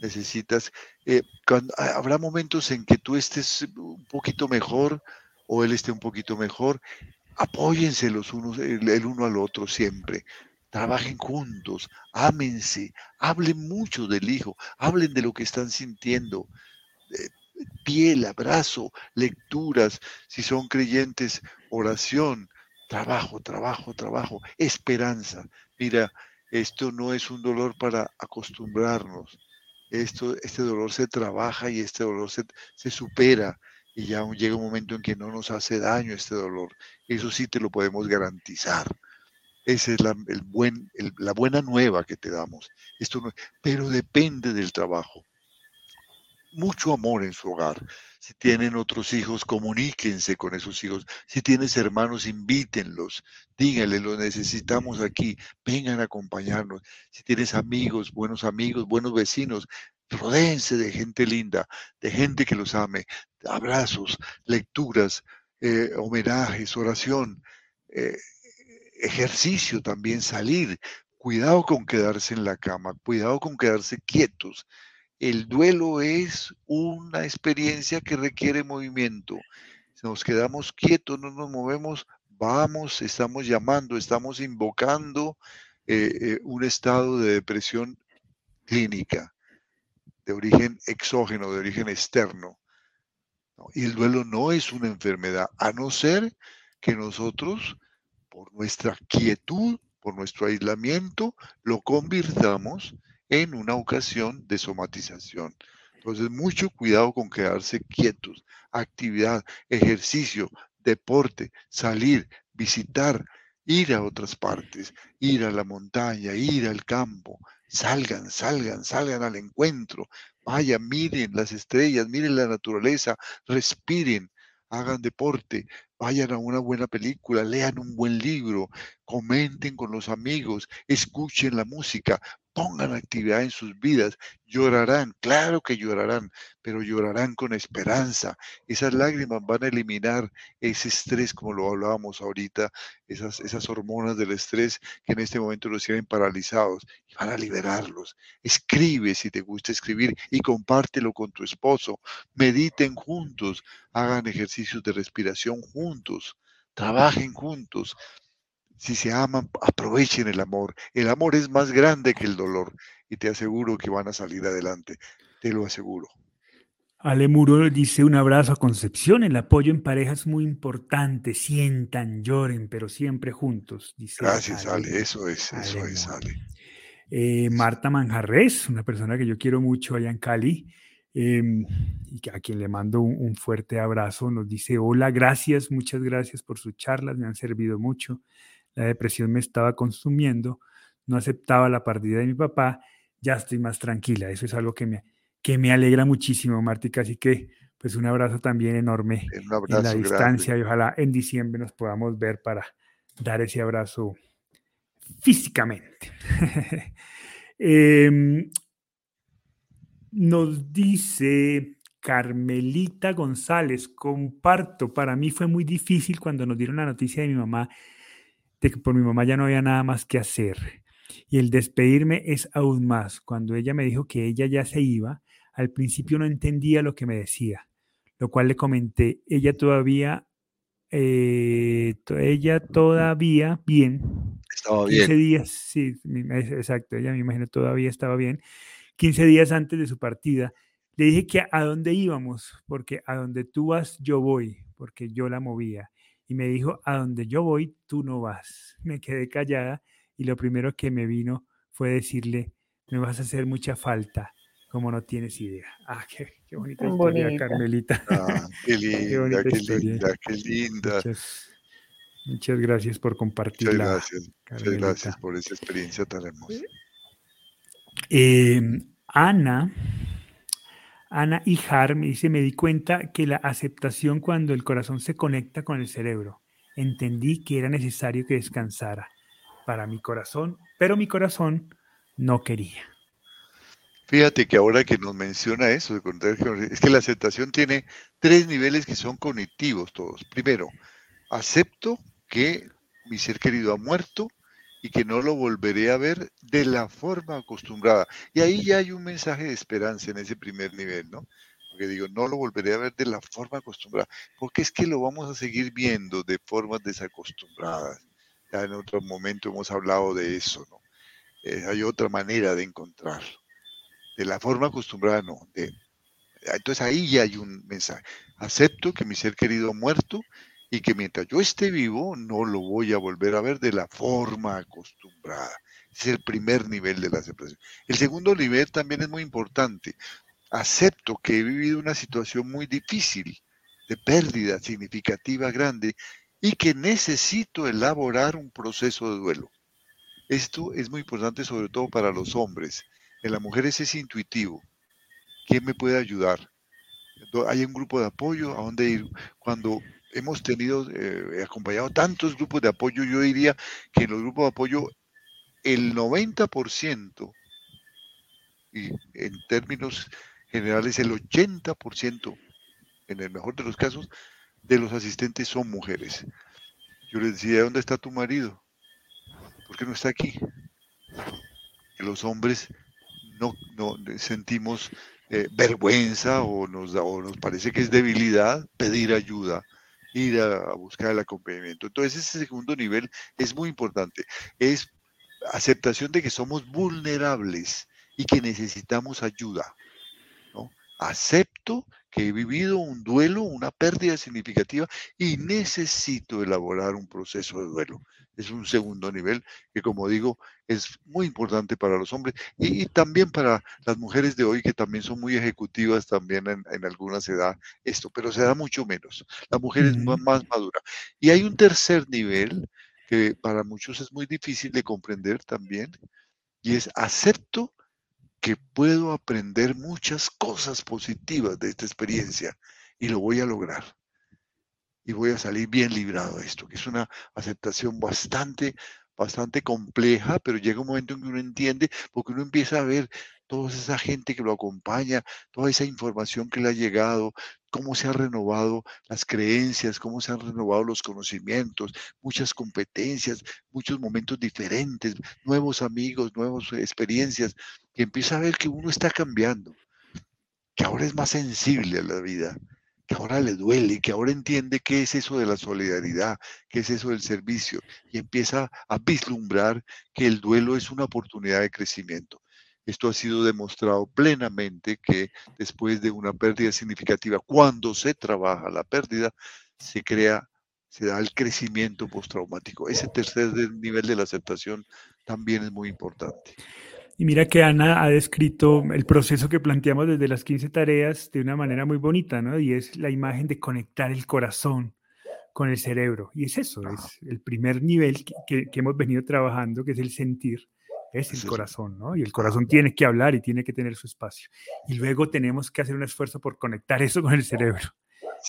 Necesitas, eh, habrá momentos en que tú estés un poquito mejor o él esté un poquito mejor. Apóyense los unos, el uno al otro siempre trabajen juntos, ámense, hablen mucho del hijo, hablen de lo que están sintiendo. Eh, piel, abrazo, lecturas, si son creyentes, oración, trabajo, trabajo, trabajo, esperanza. Mira, esto no es un dolor para acostumbrarnos. Esto, este dolor se trabaja y este dolor se, se supera y ya llega un momento en que no nos hace daño este dolor. Eso sí te lo podemos garantizar. Esa es la, la buena nueva que te damos. Esto pero depende del trabajo. Mucho amor en su hogar. Si tienen otros hijos, comuníquense con esos hijos. Si tienes hermanos, invítenlos. Díganle, lo necesitamos aquí. Vengan a acompañarnos. Si tienes amigos, buenos amigos, buenos vecinos, rodéense de gente linda, de gente que los ame. Abrazos, lecturas, eh, homenajes, oración. Eh, ejercicio también, salir. Cuidado con quedarse en la cama, cuidado con quedarse quietos. El duelo es una experiencia que requiere movimiento. Si nos quedamos quietos, no nos movemos, vamos, estamos llamando, estamos invocando eh, eh, un estado de depresión clínica, de origen exógeno, de origen externo. Y el duelo no es una enfermedad, a no ser que nosotros por nuestra quietud, por nuestro aislamiento, lo convirtamos en una ocasión de somatización. Entonces, mucho cuidado con quedarse quietos. Actividad, ejercicio, deporte, salir, visitar, ir a otras partes, ir a la montaña, ir al campo. Salgan, salgan, salgan al encuentro. Vayan, miren las estrellas, miren la naturaleza, respiren, hagan deporte, vayan a una buena película, lean un buen libro, comenten con los amigos, escuchen la música, pongan actividad en sus vidas, llorarán, claro que llorarán, pero llorarán con esperanza. Esas lágrimas van a eliminar ese estrés, como lo hablábamos ahorita, esas, esas hormonas del estrés que en este momento los tienen paralizados y van a liberarlos. Escribe si te gusta escribir y compártelo con tu esposo. Mediten juntos, hagan ejercicios de respiración juntos, trabajen juntos si se aman, aprovechen el amor. El amor es más grande que el dolor y te aseguro que van a salir adelante, te lo aseguro. Ale Muro dice un abrazo a Concepción, el apoyo en pareja es muy importante, sientan, lloren, pero siempre juntos. Dice Gracias, Ale, eso es, eso es, Ale. Eh, Marta Manjarres, una persona que yo quiero mucho allá en Cali, em, y a quien le mando un, un, fuerte abrazo, nos dice, hola, gracias, muchas gracias por sus charlas, me han servido mucho la depresión me estaba consumiendo, no aceptaba la partida de mi papá, ya estoy más tranquila. Eso es algo que me, que me alegra muchísimo, Martica. Así que, pues un abrazo también enorme en la distancia y ojalá en diciembre nos podamos ver para dar ese abrazo físicamente. Em, nos dice Carmelita González, comparto, para mí fue muy difícil cuando nos dieron la noticia de mi mamá de que por mi mamá ya no había nada más que hacer. Y el despedirme es aún más. Cuando ella me dijo que ella ya se iba, al principio no entendía lo que me decía, lo cual le comenté, ella todavía, eh, ella todavía bien. Estaba 15 días, sí, exacto, ella me imagino todavía estaba bien. 15 días antes de su partida, le dije que a dónde íbamos, porque a donde tú vas, yo voy, porque yo la movía y me dijo, a donde yo voy, tú no vas. Me quedé callada y lo primero que me vino fue decirle, me vas a hacer mucha falta, como no tienes idea. Ah, qué, qué bonita historia, Carmelita. Ah, qué linda, qué, linda, qué linda. Muchas, gracias por compartirla. Muchas gracias, muchas gracias por esa experiencia tan hermosa. Eh, Ana Ana Ijar me dice, me di cuenta que la aceptación cuando el corazón se conecta con el cerebro. Entendí que era necesario que descansara para mi corazón, pero mi corazón no quería. Fíjate que ahora que nos menciona eso, es que la aceptación tiene tres niveles que son cognitivos todos. Primero, acepto que mi ser querido ha muerto y que no lo volveré a ver de la forma acostumbrada. Y ahí ya hay un mensaje de esperanza en ese primer nivel, ¿no? Porque digo, no lo volveré a ver de la forma acostumbrada, porque es que lo vamos a seguir viendo de formas desacostumbradas. Ya en otro momento hemos hablado de eso, ¿no? Eh, hay otra manera de encontrarlo. De la forma acostumbrada, no. De, entonces ahí ya hay un mensaje. Acepto que mi ser querido muerto y que mientras yo esté vivo no lo voy a volver a ver de la forma acostumbrada. Es el primer nivel de la aceptación. El segundo nivel también es muy importante. Acepto que he vivido una situación muy difícil, de pérdida significativa grande, y que necesito elaborar un proceso de duelo. Esto es muy importante sobre todo para los hombres. En las mujeres es intuitivo. ¿Quién me puede ayudar? Hay un grupo de apoyo a dónde ir. Cuando hemos tenido, eh, acompañado tantos grupos de apoyo, yo diría que en los grupos de apoyo el 90%, y en términos generales el 80%, en el mejor de los casos, de los asistentes son mujeres. Yo les decía, ¿dónde está tu marido? ¿Por qué no está aquí? Los hombres no, no sentimos eh, vergüenza o nos, o nos parece que es debilidad pedir ayuda ir a, buscar el acompañamiento. Entonces ese segundo nivel es muy importante. Es aceptación de que somos vulnerables y que necesitamos ayuda. ¿no? Acepto que he vivido un duelo, una pérdida significativa y necesito elaborar un proceso de duelo. Es un segundo nivel que, como digo, es muy importante para los hombres y, también para las mujeres de hoy que también son muy ejecutivas también en, algunas edades esto, pero se da mucho menos. La mujer es más, más madura. Y hay un tercer nivel que para muchos es muy difícil de comprender también y es acepto que puedo aprender muchas cosas positivas de esta experiencia y lo voy a lograr. Y voy a salir bien librado de esto, que es una aceptación bastante, bastante compleja, pero llega un momento en que uno entiende, porque uno empieza a ver toda esa gente que lo acompaña, toda esa información que le ha llegado, cómo se han renovado las creencias, cómo se han renovado los conocimientos, muchas competencias, muchos momentos diferentes, nuevos amigos, nuevas experiencias, que empieza a ver que uno está cambiando, que ahora es más sensible a la vida, que ahora le duele, que ahora entiende qué es eso de la solidaridad, qué es eso del servicio, y empieza a vislumbrar que el duelo es una oportunidad de crecimiento. Esto ha sido demostrado plenamente que después de una pérdida significativa, cuando se trabaja la pérdida, se crea, se da el crecimiento postraumático. Ese tercer nivel de la aceptación también es muy importante. Y mira que Ana ha descrito el proceso que planteamos desde las 15 tareas de una manera muy bonita, ¿no? Y es la imagen de conectar el corazón con el cerebro. Y es eso, es el primer nivel que, hemos venido trabajando, que es el sentir, es el corazón, ¿no? Y el corazón tiene que hablar y tiene que tener su espacio. Y luego tenemos que hacer un esfuerzo por conectar eso con el cerebro.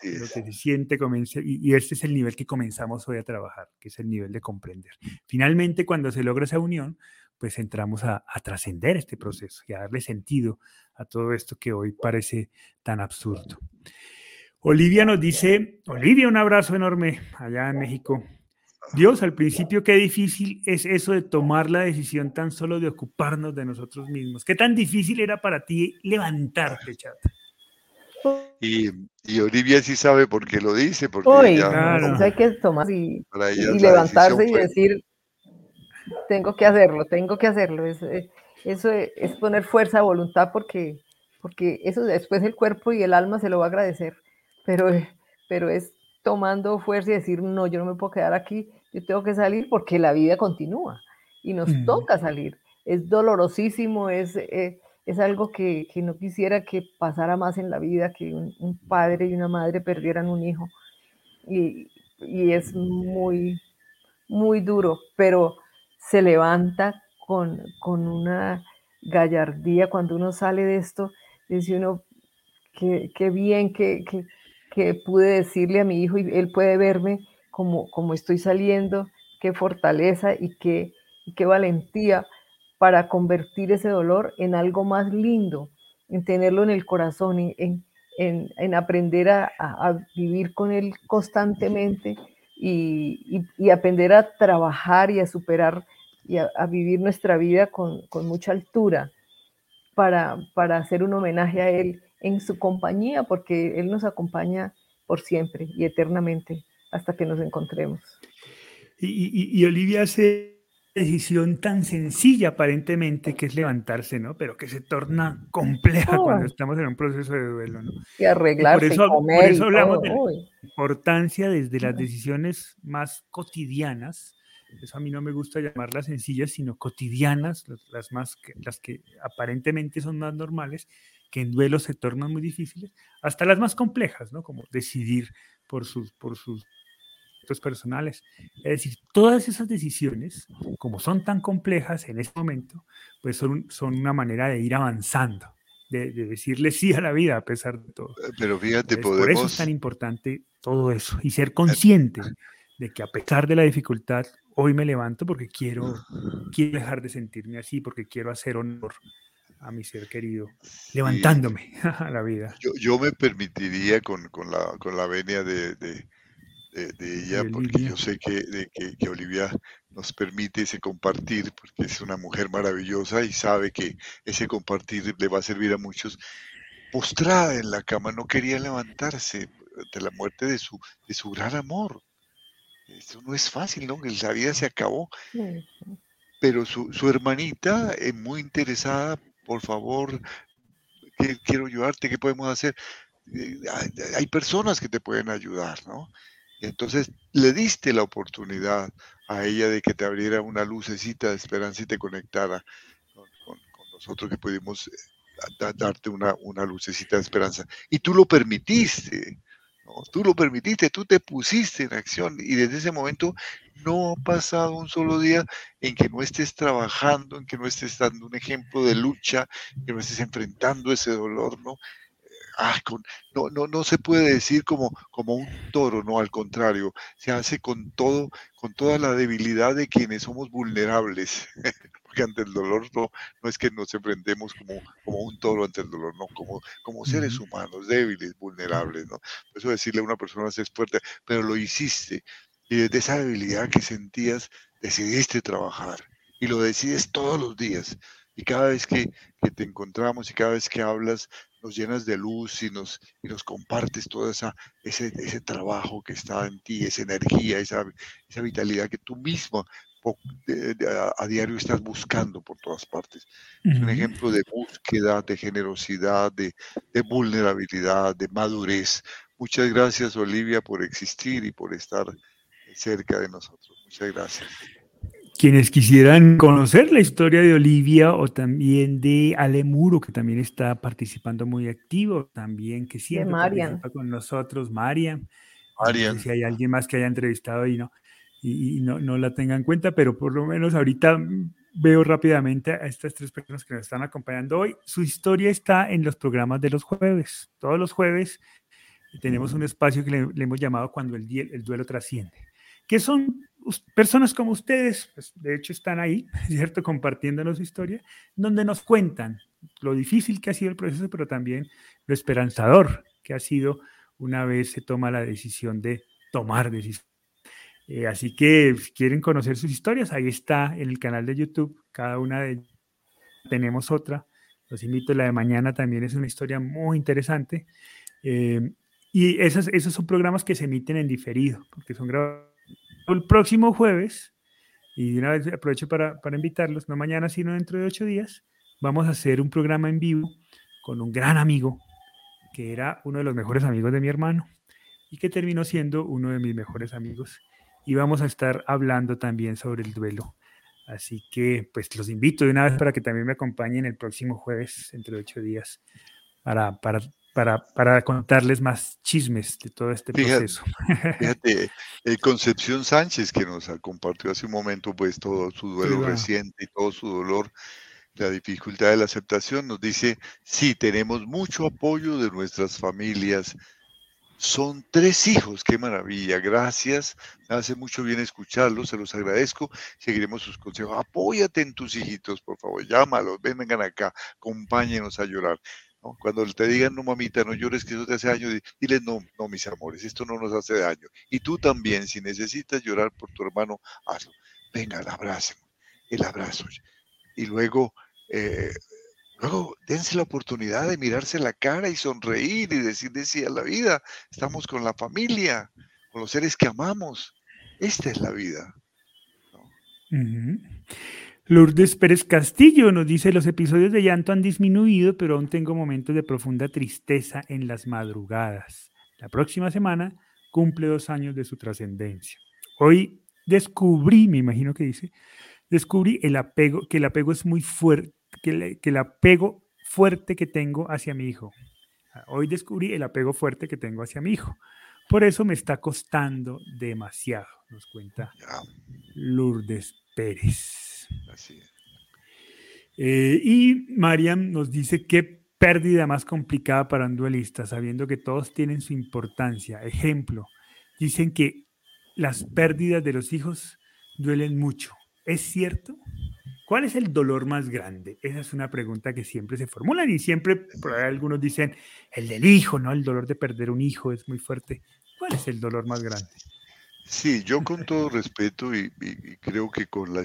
Lo que se siente, comienza, y, y este es el nivel que comenzamos hoy a trabajar, que es el nivel de comprender. Finalmente, cuando se logra esa unión, pues entramos a, trascender este proceso y a darle sentido a todo esto que hoy parece tan absurdo. Olivia nos dice, Olivia, un abrazo enorme allá en México. Dios, al principio qué difícil es eso de tomar la decisión tan solo de ocuparnos de nosotros mismos. ¿Qué tan difícil era para ti levantarte, chat? Y, Olivia sí sabe por qué lo dice, porque hay que tomar y levantarse y decir, tengo que hacerlo, tengo que hacerlo. Eh, eso es poner fuerza voluntad porque, porque eso después el cuerpo y el alma se lo va a agradecer, pero, pero es tomando fuerza y decir, no, yo no me puedo quedar aquí, yo tengo que salir porque la vida continúa y nos mm. toca salir. Es dolorosísimo, es, eh, es algo que, que, no quisiera que pasara más en la vida, que un, un padre y una madre perdieran un hijo. Y, y es muy, muy duro, pero se levanta con, una gallardía cuando uno sale de esto, dice uno, qué, bien que, pude decirle a mi hijo y él puede verme como, como estoy saliendo, qué fortaleza y qué, qué valentía para convertir ese dolor en algo más lindo, en tenerlo en el corazón, en, en, aprender a, vivir con él constantemente y, aprender a trabajar y a superar y a, vivir nuestra vida con, mucha altura para, para hacer un homenaje a Él en su compañía, porque Él nos acompaña por siempre y eternamente hasta que nos encontremos. Y, Olivia hace decisión tan sencilla aparentemente que es levantarse, ¿no? Pero que se torna compleja cuando estamos en un proceso de duelo, ¿no? Y arreglarse, por eso, comer por eso hablamos todo. de la importancia desde las decisiones más cotidianas. Eso a mí no me gusta llamarlas sencillas, sino cotidianas, las, las más que, las que aparentemente son más normales, que en duelo se tornan muy difíciles, hasta las más complejas, ¿no? Como decidir por sus, por sus proyectos personales. Es decir, todas esas decisiones, como son tan complejas en este momento, pues son, son una manera de ir avanzando, de, de decirle sí a la vida a pesar de todo. Eh, Pero fíjate, Entonces, por eso es podemos, tan importante todo eso y ser consciente de que a pesar de la dificultad, hoy me levanto porque quiero, quiero dejar de sentirme así, porque quiero hacer honor a mi ser querido, sí, levantándome a la vida. yo, yo me permitiría con, con la, con la venia de, de- de- de ella, De porque yo sé que, de que, que Olivia nos permite ese compartir, porque es una mujer maravillosa y sabe que ese compartir le va a servir a muchos. Postrada en la cama, no quería levantarse ante la muerte de su, de su gran amor. Eso no es fácil, ¿no? La vida se acabó. Pero su, su hermanita es muy interesada, por favor, que- quiero ayudarte, ¿qué podemos hacer? Eh, Hay, hay personas que te pueden ayudar, ¿no? Y entonces le diste la oportunidad a ella de que te abriera una lucecita de esperanza y te conectara con, nosotros que pudimos eh, da- darte una, una lucecita de esperanza. Y tú lo permitiste. Tú lo permitiste, tú te pusiste en acción y desde ese momento no ha pasado un solo día en que no estés trabajando, en que no estés dando un ejemplo de lucha, que no estés enfrentando ese dolor, ¿no? Ah, con- no, no, no se puede decir como, como un toro, no, al contrario, se hace con todo, con toda la debilidad de quienes somos vulnerables, porque ante el dolor no, no es que nos enfrentemos como, como un toro ante el dolor, no, como, como seres humanos, débiles, vulnerables, ¿no? Por eso decirle a una persona es fuerte, pero lo hiciste, y desde esa debilidad que sentías, decidiste trabajar, y lo decides todos los días, y cada vez que, que te encontramos y cada vez que hablas, nos llenas de luz y nos, y nos compartes todo esa, ese, ese trabajo que está en ti, esa energía, esa, esa vitalidad que tú misma a, diario estás buscando por todas partes. Es un ejemplo de búsqueda, de generosidad, de, de vulnerabilidad, de madurez. Muchas gracias, Olivia, por existir y por estar cerca de nosotros. Muchas gracias. Quienes quisieran conocer la historia de Olivia o también de Ale Muro, que también está participando muy activo, también que siempre Marian. participa con nosotros, Marian. No Marian. sé si hay alguien más que haya entrevistado y no, y, y no, no la tenga en cuenta, pero por lo menos ahorita veo rápidamente a estas tres personas que nos están acompañando hoy. Su historia está en los programas de los jueves. Todos los jueves tenemos un espacio que le, le hemos llamado cuando el, el duelo trasciende, que son personas como ustedes, pues, de hecho están ahí, ¿cierto? Compartiéndonos su historia, donde nos cuentan lo difícil que ha sido el proceso, pero también lo esperanzador que ha sido una vez se toma la decisión de tomar decisiones. Eh, así que si quieren conocer sus historias, ahí está en el canal de YouTube, cada una de ellas. Tenemos otra, los invito, la de mañana también es una historia muy interesante. Eh, y esas, esos son programas que se emiten en diferido, porque son grabados el próximo jueves, y de una vez aprovecho para, para invitarlos, no mañana, sino dentro de ocho días, vamos a hacer un programa en vivo con un gran amigo, que era uno de los mejores amigos de mi hermano, y que terminó siendo uno de mis mejores amigos. Y vamos a estar hablando también sobre el duelo. Así que, pues los invito de una vez para que también me acompañen el próximo jueves, entre ocho días, para, para, para, para contarles más chismes de todo este Fíjate, proceso. Fíjate, eh, Concepción Sánchez, que nos ha compartió hace un momento pues todo su duelo reciente y todo su dolor, la dificultad de la aceptación, nos dice, sí, tenemos mucho apoyo de nuestras familias. Son tres hijos, qué maravilla, gracias. Me hace mucho bien escucharlos, se los agradezco. Seguiremos sus consejos. Apóyate en tus hijitos, por favor, llámalos, vengan acá, acompáñenos a llorar. Cuando te digan, no mamita, no llores, que eso te hace daño, di- diles, no, no, mis amores, esto no nos hace daño. Y tú también, si necesitas llorar por tu hermano, hazlo. Venga, el abrazo, el abrazo. Y luego, eh, luego, dense la oportunidad de mirarse la cara y sonreír y decirle sí a la vida. Estamos con la familia, con los seres que amamos. Esta es la vida. ¿no? Lourdes Pérez Castillo nos dice, los episodios de llanto han disminuido, pero aún tengo momentos de profunda tristeza en las madrugadas. La próxima semana cumple dos años de su trascendencia. Hoy descubrí, me imagino que dice, descubrí el apego, que el apego es muy fuerte, que, que el apego fuerte que tengo hacia mi hijo. Hoy descubrí el apego fuerte que tengo hacia mi hijo. Por eso me está costando demasiado, nos cuenta Lourdes Pérez. Así eh, y Mariam nos dice qué pérdida más complicada para un duelista, sabiendo que todos tienen su importancia. Ejemplo, dicen que las pérdidas de los hijos duelen mucho. ¿Es cierto? ¿Cuál es el dolor más grande? Esa es una pregunta que siempre se formulan y siempre por ahí algunos dicen el del hijo, ¿no? El dolor de perder un hijo es muy fuerte. ¿Cuál es el dolor más grande? Sí, yo con todo respeto y, creo que con la,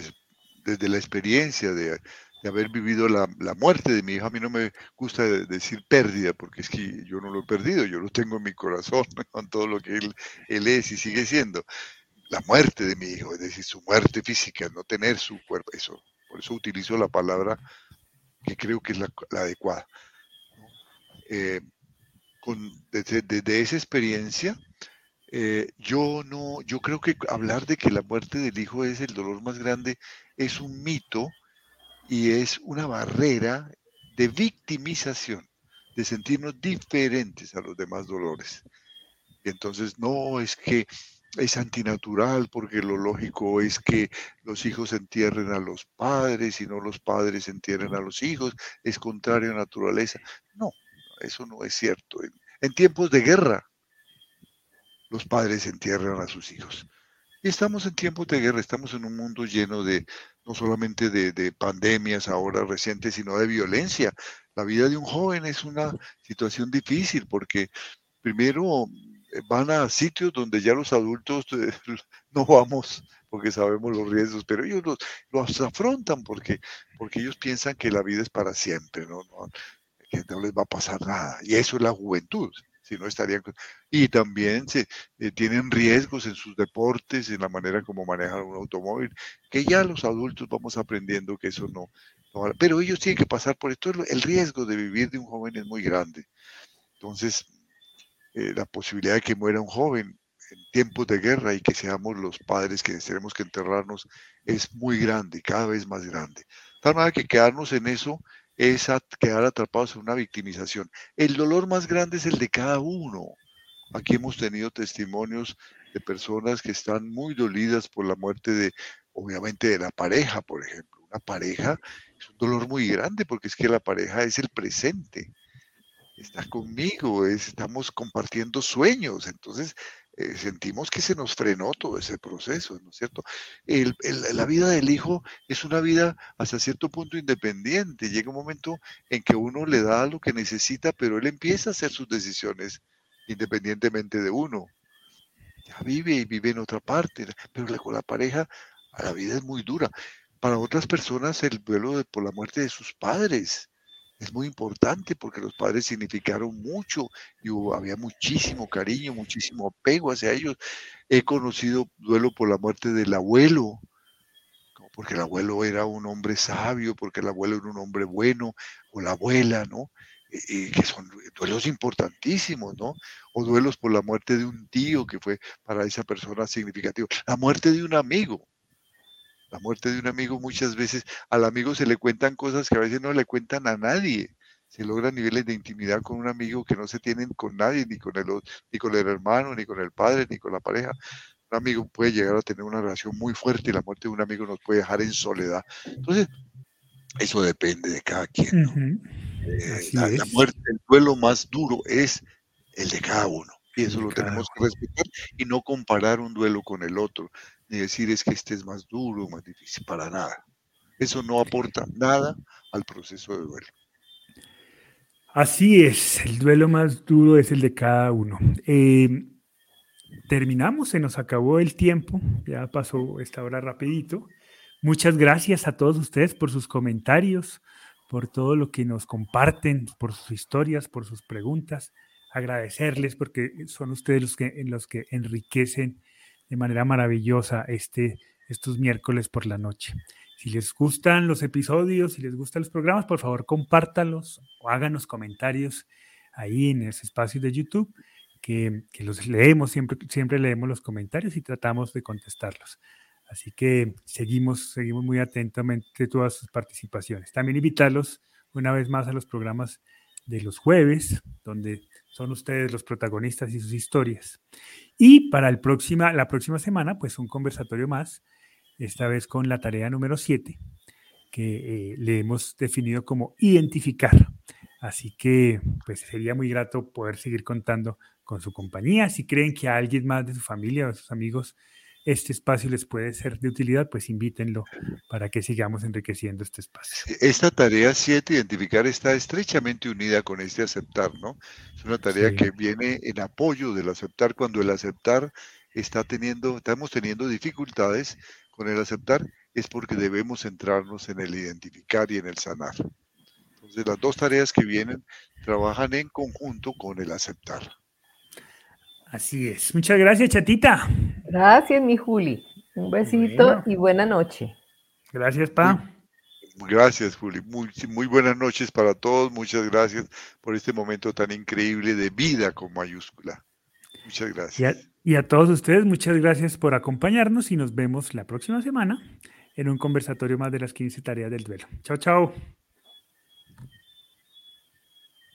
desde la experiencia de, haber vivido la, muerte de mi hija, a mí no me gusta decir pérdida, porque es que yo no lo he perdido, yo lo tengo en mi corazón, con todo lo que él, él es y sigue siendo. La muerte de mi hijo, es decir, su muerte física, no tener su cuerpo, eso. Por eso utilizo la palabra que creo que es la, adecuada. Eh, con, desde, esa experiencia, eh, yo no, yo creo que hablar de que la muerte del hijo es el dolor más grande es un mito y es una barrera de victimización, de sentirnos diferentes a los demás dolores. Entonces, no, es que es antinatural porque lo lógico es que los hijos entierren a los padres y no los padres entierren a los hijos, es contrario a naturaleza. No, eso no es cierto. En, tiempos de guerra, los padres entierran a sus hijos. Y estamos en tiempos de guerra, estamos en un mundo lleno de, no solamente de, de, pandemias ahora recientes, sino de violencia. La vida de un joven es una situación difícil porque primero van a sitios donde ya los adultos eh, no vamos porque sabemos los riesgos, pero ellos los, afrontan porque, porque ellos piensan que la vida es para siempre, ¿no? que no les va a pasar nada. Y eso es la juventud, si no estarían... Y también eh, tienen riesgos en sus deportes, en la manera como manejan un automóvil, que ya los adultos vamos aprendiendo que eso no... no pero ellos tienen que pasar por esto. El riesgo de vivir de un joven es muy grande. Entonces, eh, la posibilidad de que muera un joven en tiempos de guerra y que seamos los padres que tenemos que enterrarnos es muy grande, cada vez más grande. Tal manera que quedarnos en eso es quedar atrapados en una victimización. El dolor más grande es el de cada uno. Aquí hemos tenido testimonios de personas que están muy dolidas por la muerte de, obviamente, de la pareja, por ejemplo. Una pareja es un dolor muy grande porque es que la pareja es el presente está conmigo, estamos compartiendo sueños, entonces eh, sentimos que se nos frenó todo ese proceso, ¿no es cierto? la vida del hijo es una vida hasta cierto punto independiente, llega un momento en que uno le da lo que necesita, pero él empieza a hacer sus decisiones independientemente de uno. Ya vive y vive en otra parte, pero con la pareja la vida es muy dura. Para otras personas el duelo por la muerte de sus padres, es muy importante porque los padres significaron mucho y había muchísimo cariño, muchísimo apego hacia ellos. He conocido duelo por la muerte del abuelo, porque el abuelo era un hombre sabio, porque el abuelo era un hombre bueno, o la abuela, ¿no? Y que son duelos importantísimos, ¿no? O duelos por la muerte de un tío que fue para esa persona significativo. La muerte de un amigo, la muerte de un amigo muchas veces al amigo se le cuentan cosas que a veces no le cuentan a nadie. Se logran niveles de intimidad con un amigo que no se tienen con nadie, ni con el, ni con el hermano, ni con el padre, ni con la pareja. Un amigo puede llegar a tener una relación muy fuerte y la muerte de un amigo nos puede dejar en soledad. Entonces, eso depende de cada quien. Eh, la, muerte, el duelo más duro es el de cada uno. Y eso lo tenemos que respetar y no comparar un duelo con el otro ni decir es que este es más duro, más difícil, para nada. Eso no aporta nada al proceso de duelo. Así es, el duelo más duro es el de cada uno. Eh, terminamos, se nos acabó el tiempo, ya pasó esta hora rapidito. Muchas gracias a todos ustedes por sus comentarios, por todo lo que nos comparten, por sus historias, por sus preguntas. Agradecerles porque son ustedes los que, los que enriquecen de manera maravillosa este estos miércoles por la noche. Si les gustan los episodios, si les gustan los programas, por favor compártalos o háganos comentarios ahí en ese espacio de YouTube, que, los leemos, siempre, siempre leemos los comentarios y tratamos de contestarlos. Así que seguimos, seguimos muy atentamente todas sus participaciones. También invitarlos una vez más a los programas de los jueves, donde son ustedes los protagonistas y sus historias. Y para el próxima, la próxima semana, pues un conversatorio más, esta vez con la tarea número 7, que eh, le hemos definido como identificar. Así que pues sería muy grato poder seguir contando con su compañía. Si creen que a alguien más de su familia o de sus amigos este espacio les puede ser de utilidad, pues invítenlo para que sigamos enriqueciendo este espacio. Esta tarea 7, identificar, está estrechamente unida con este aceptar, ¿no? Es una tarea que viene en apoyo del aceptar cuando el aceptar está teniendo, estamos teniendo dificultades con el aceptar, es porque debemos centrarnos en el identificar y en el sanar. Entonces, las dos tareas que vienen trabajan en conjunto con el aceptar. Así es. Muchas gracias, chatita. Gracias, mi Juli. Un besito y buena noche. Gracias, Pa. Gracias, Juli. Muy, muy buenas noches para todos. Muchas gracias por este momento tan increíble de vida con mayúscula. Muchas gracias. Y a, todos ustedes, muchas gracias por acompañarnos y nos vemos la próxima semana en un conversatorio más de las 15 tareas del duelo. Chao, chao.